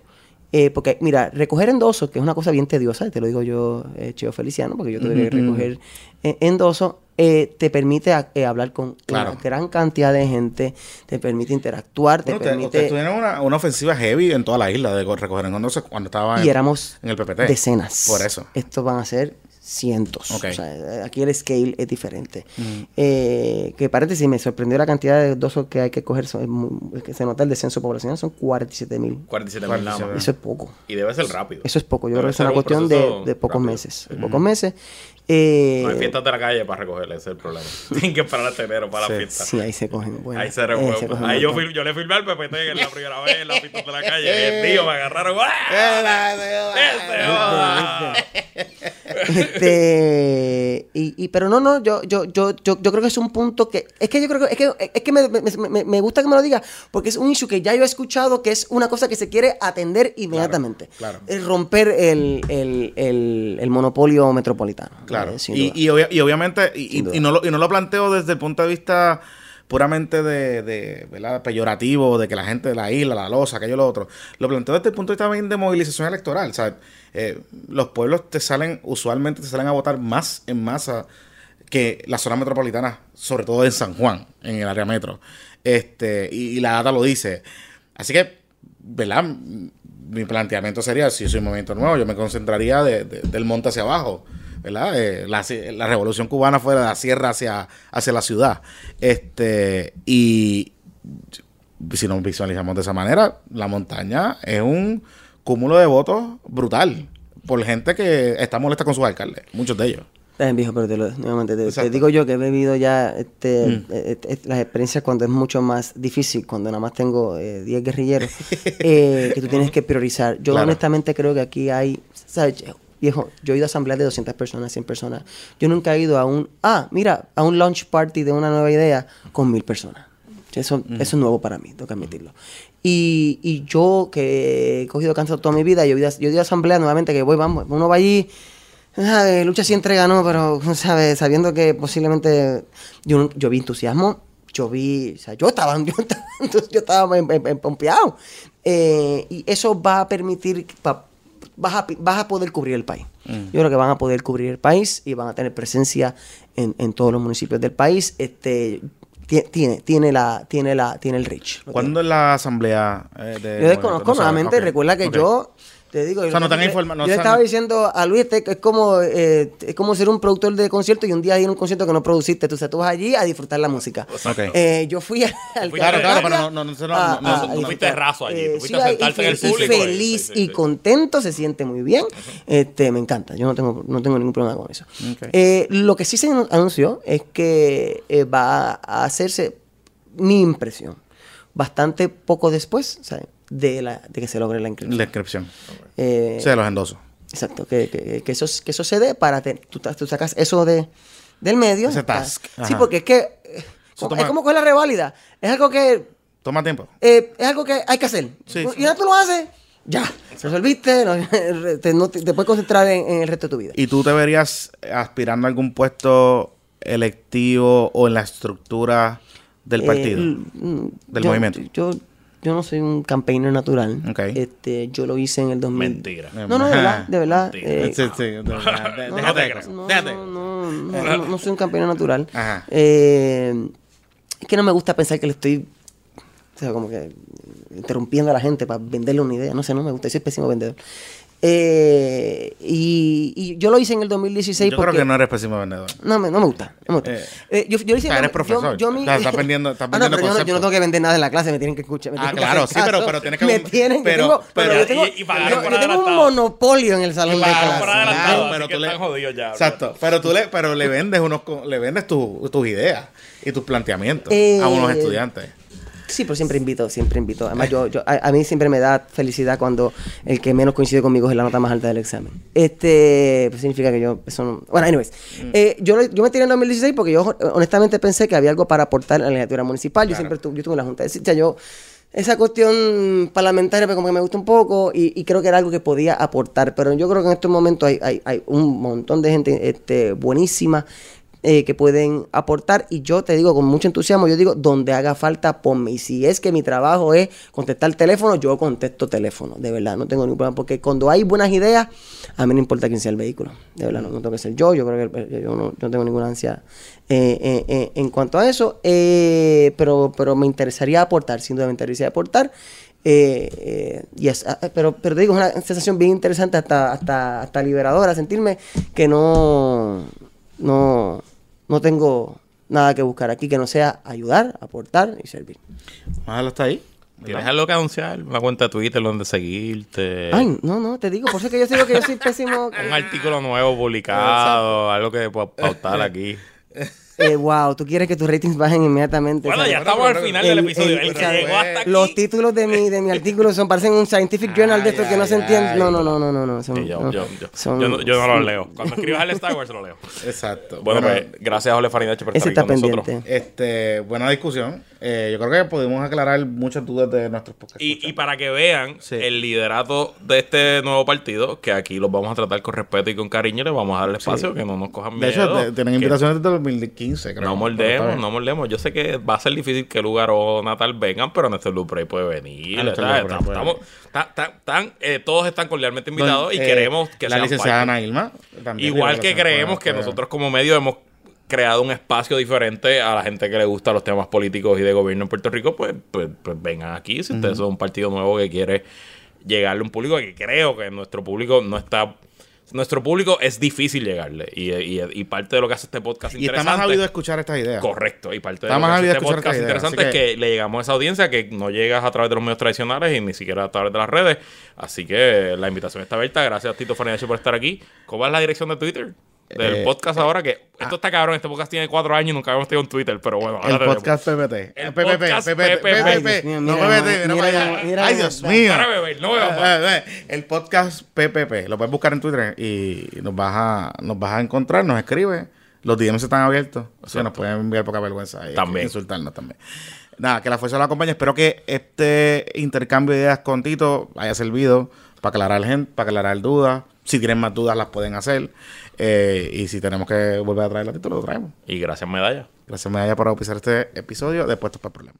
Eh, porque, mira, recoger endosos, que es una cosa bien tediosa, y te lo digo yo, eh, Cheo Feliciano, porque yo tuve que recoger eh, endosos, eh, te permite a- eh, hablar con Claro. una gran cantidad de gente, te permite interactuar, te Bueno, permite... ustedes tuvieron una, una ofensiva heavy en toda la isla de recoger entonces cuando estaba en, y éramos en el PPT. decenas. Por eso. Estos van a ser cientos. O sea, eh, aquí el scale es diferente. Eh, que paréntesis, me sorprendió la cantidad de dosos que hay que coger. son- es muy- que se nota el descenso poblacional, son 47 mil. 47 mil nada más. Eso es poco. Y debe ser rápido. Eso es poco. Yo Debe creo que es una un cuestión de, de pocos rápido. meses. De pocos meses. Eh, No hay fiestas de la calle para recoger, ese es el problema. Tienen que esperar hasta enero para Sí. la fiesta. Sí, ahí se cogen. bueno, ahí se eh, recoge. cogen Ahí yo, le filmé al PPT en la primera vez en la fiesta de la calle. El tío me agarraron. ¡Ah! Este y, y- pero no no yo yo yo yo yo creo que es un punto que es que yo creo que es que, es que me, me- gusta que me lo diga porque es un issue que ya yo he escuchado que es una cosa que se quiere atender inmediatamente claro. Es romper el, el, el, el monopolio metropolitano Claro. eh, y, y, obvia- y obviamente, y no lo, y no lo planteo desde el punto de vista puramente de, de ¿verdad? peyorativo, de que la gente de la isla, la losa, aquello, lo otro. Lo planteo desde el punto de vista también de movilización electoral. Eh, los pueblos te salen, usualmente te salen a votar más en masa que la zona metropolitana, sobre todo en San Juan, en el área metro. Este, y, y la data lo dice. Así que, ¿verdad? Mi planteamiento sería, si yo soy un movimiento nuevo, yo me concentraría de- de- del monte hacia abajo. ¿Verdad? Eh, la, la revolución cubana fue de la sierra hacia, hacia la ciudad. Este, y si nos visualizamos de esa manera, la montaña es un cúmulo de votos brutal por gente que está molesta con sus alcaldes, muchos de ellos. Viejo, pero te, lo- nuevamente, te, te Exacto. digo yo que he vivido ya este, Mm. eh, eh, las experiencias cuando es mucho más difícil, cuando nada más tengo eh, 10 guerrilleros, que tú tienes que priorizar. Yo Claro. honestamente creo que aquí hay, ¿sabes? Viejo, yo he ido a asambleas de 200 personas, 100 personas. Yo nunca he ido a un, ah, mira, a un launch party de una nueva idea con mil personas. Eso, eso es nuevo para mí, tengo que admitirlo. Y, y yo que he cogido cáncer toda mi vida, yo he ido a, yo he ido a asamblea nuevamente, que voy, vamos, uno va allí, ¿sabes? lucha sí entrega, ¿no? Pero, ¿sabes? Sabiendo que posiblemente yo, yo vi entusiasmo, yo vi, o sea, yo estaba, yo estaba, yo estaba em- em- em- pompeado. Eh, y eso va a permitir, pa- vas, a, vas a poder cubrir el país. Yo creo que van a poder cubrir el país y van a tener presencia en, en todos los municipios del país. Este, ti- tiene, tiene, la, tiene, la, tiene el reach. ¿Cuándo es la asamblea eh, de yo desconozco nuevamente, recuerda que yo te digo, O sea, no yo, yo- estaba diciendo a Luis que es como eh, es como ser un productor de concierto y un día ir a un concierto que no produciste, tú, o sea, tú vas allí a disfrutar la música. Eh, yo fui al Claro, claro, pero no- no- no- no- a- no- a- no- a tú fuiste raso allí, tú fuiste a sentarte y en el público y- feliz sí, sí, y sí. contento, se siente muy bien. Este, me encanta, yo no tengo, no tengo ningún problema con eso. Eh, lo que sí se anunció es que eh, va a hacerse mi impresión bastante poco después sea, de, la, de que se logre la inscripción. La inscripción. Eh, de los endosos. Exacto, que, que, que eso, que eso se dé para te- tú, tú sacas eso de, del medio. Ese task, Sí, porque es que es toma- como coger la reválida. Es algo que Toma tiempo. eh, es algo que hay que hacer. Sí, y sí. ya tú lo haces, ya. Resolviste, no, te, no te- te puedes concentrar en, en el resto de tu vida. ¿Y tú te verías aspirando a algún puesto electivo o en la estructura del Eh, partido? l- mm, del yo- movimiento. Yo, yo no soy un campaigner natural. Ok. Este, yo lo hice en el 2000. Mentira. No, no, de verdad, de verdad. Eh, Sí, sí, de- de- No, déjate no, no, déjate. no, no, no, no, no soy un campeón natural. Ajá. Eh, es que no me gusta pensar que le estoy, o sea, como que interrumpiendo a la gente para venderle una idea. No sé, no me gusta, soy pésimo vendedor. Eh, y, y yo lo hice en el 2016 Yo porque... creo que no eres pésimo vendedor. No me, no me gusta. No me gusta. Eh, Eh, yo, yo hice eres yo- profesor. Yo, mi- O sea, estás vendiendo- Ah, no, yo no, yo tengo que vender nada en la clase, me tienen que escuchar. me Ah, claro, sí, pero- caso. pero tienes que- Me tienen, pero- yo tengo, pero- yo tengo, y- y pagaron yo- por yo tengo un monopolio en el salón de clase. Claro, pero tú le- ya, Exacto, pero tú le, pero le vendes unos, le vendes tu- tus ideas y tus planteamientos Eh, a unos estudiantes. Sí, pero siempre invito, siempre invito. Además, yo, yo, a, a mí siempre me da felicidad cuando el que menos coincide conmigo es la nota más alta del examen. Este, pues significa que yo, eso no- Bueno, anyways. Eh, yo, yo me tiré en 2016 porque yo honestamente pensé que había algo para aportar en la legislatura municipal. Yo siempre estuve, yo estuve en la Junta de Ciencia, yo... Esa cuestión parlamentaria pues, como que me gusta un poco y, y creo que era algo que podía aportar, pero yo creo que en estos momentos hay, hay, hay un montón de gente este, buenísima eh, que pueden aportar y yo te digo con mucho entusiasmo, yo digo, donde haga falta, ponme. Y si es que mi trabajo es contestar teléfono, yo contesto teléfono, de verdad, no tengo ningún problema, porque cuando hay buenas ideas, a mí no importa quién sea el vehículo, de verdad, no, no tengo que ser yo, yo creo que eh, yo no, no tengo ninguna ansia eh, eh, eh, en cuanto a eso, eh, pero, pero me interesaría aportar, sin duda me interesaría aportar. Eh, eh, ah, pero, pero digo, es una sensación bien interesante, hasta, hasta, hasta liberadora, sentirme que no, no, no tengo nada que buscar aquí que no sea ayudar, aportar y servir. Dejarlo hasta ahí. ¿Tienes algo que anunciar? Una cuenta de Twitter donde seguirte. Ay, no, no, te digo, por eso es que yo digo que yo soy pésimo. Un artículo nuevo publicado, algo que pueda pautar aquí. Eh, wow, tú quieres que tus ratings bajen inmediatamente. Bueno, ya estamos al final del episodio. El, que llegó hasta. Los títulos de mi, de mi artículo son, parecen un scientific journal de esto que no se entiende. No, no, no, no, no. no, yo, no yo, no, los leo. Cuando escribas al Star Wars lo leo. Exacto. Bueno, bueno pues gracias, Ole Farinache, por estar aquí con pendiente. nosotros. Este, buena discusión. Eh, yo creo que pudimos aclarar muchas dudas de nuestros podcasts. Y, y para que vean el liderato de este nuevo partido, que aquí los vamos a tratar con respeto y con cariño y les vamos a dar el espacio, que no nos cojan miedo. De hecho, tienen invitaciones desde 2015. No mordemos, no mordemos. Yo sé que va a ser difícil que Lugar o Natal vengan, pero Néstor Luprey puede venir. Eh, todos están cordialmente invitados y queremos que La licenciada Ana Irma. Igual que creemos que nosotros como medio hemos creado un espacio diferente a la gente que le gusta los temas políticos y de gobierno en Puerto Rico, pues, pues, pues vengan aquí. Si ustedes son un partido nuevo que quiere llegarle a un público que creo que nuestro público no está nuestro público es difícil llegarle y, y- y parte de lo que hace este podcast Y está interesante... más habido de escuchar estas ideas. Correcto, y parte de Está lo que más hace ávido este podcast interesante es que le llegamos a esa audiencia que no llegas a través de los medios tradicionales y ni siquiera a través de las redes. Así que la invitación está abierta. Gracias Tito Farinache por estar aquí. ¿Cómo es la dirección de Twitter? Del Eh, podcast ahora que esto está cabrón, este podcast tiene cuatro años y nunca habíamos tenido un Twitter, pero bueno, El tenemos. podcast PPT. El PPP, podcast PPP, PPP. No PPT, no Ay. Dios mío. Para beber, no. Eh, eh, El podcast PPP. Lo puedes buscar en Twitter y nos vas a, nos vas a encontrar, nos escribe. Los DMs están abiertos. O sea, nos pueden enviar poca vergüenza. y También. Insultarnos también. Nada, que la fuerza lo acompañe. Espero que este intercambio de ideas con Tito haya servido para aclarar gente, para aclarar dudas. Si tienen más dudas, las pueden hacer. Eh, y si tenemos que volver a traer a Tito, lo traemos. Y gracias, medalla. Gracias, Medalla, por auspiciar este episodio de Puestos para Problemas.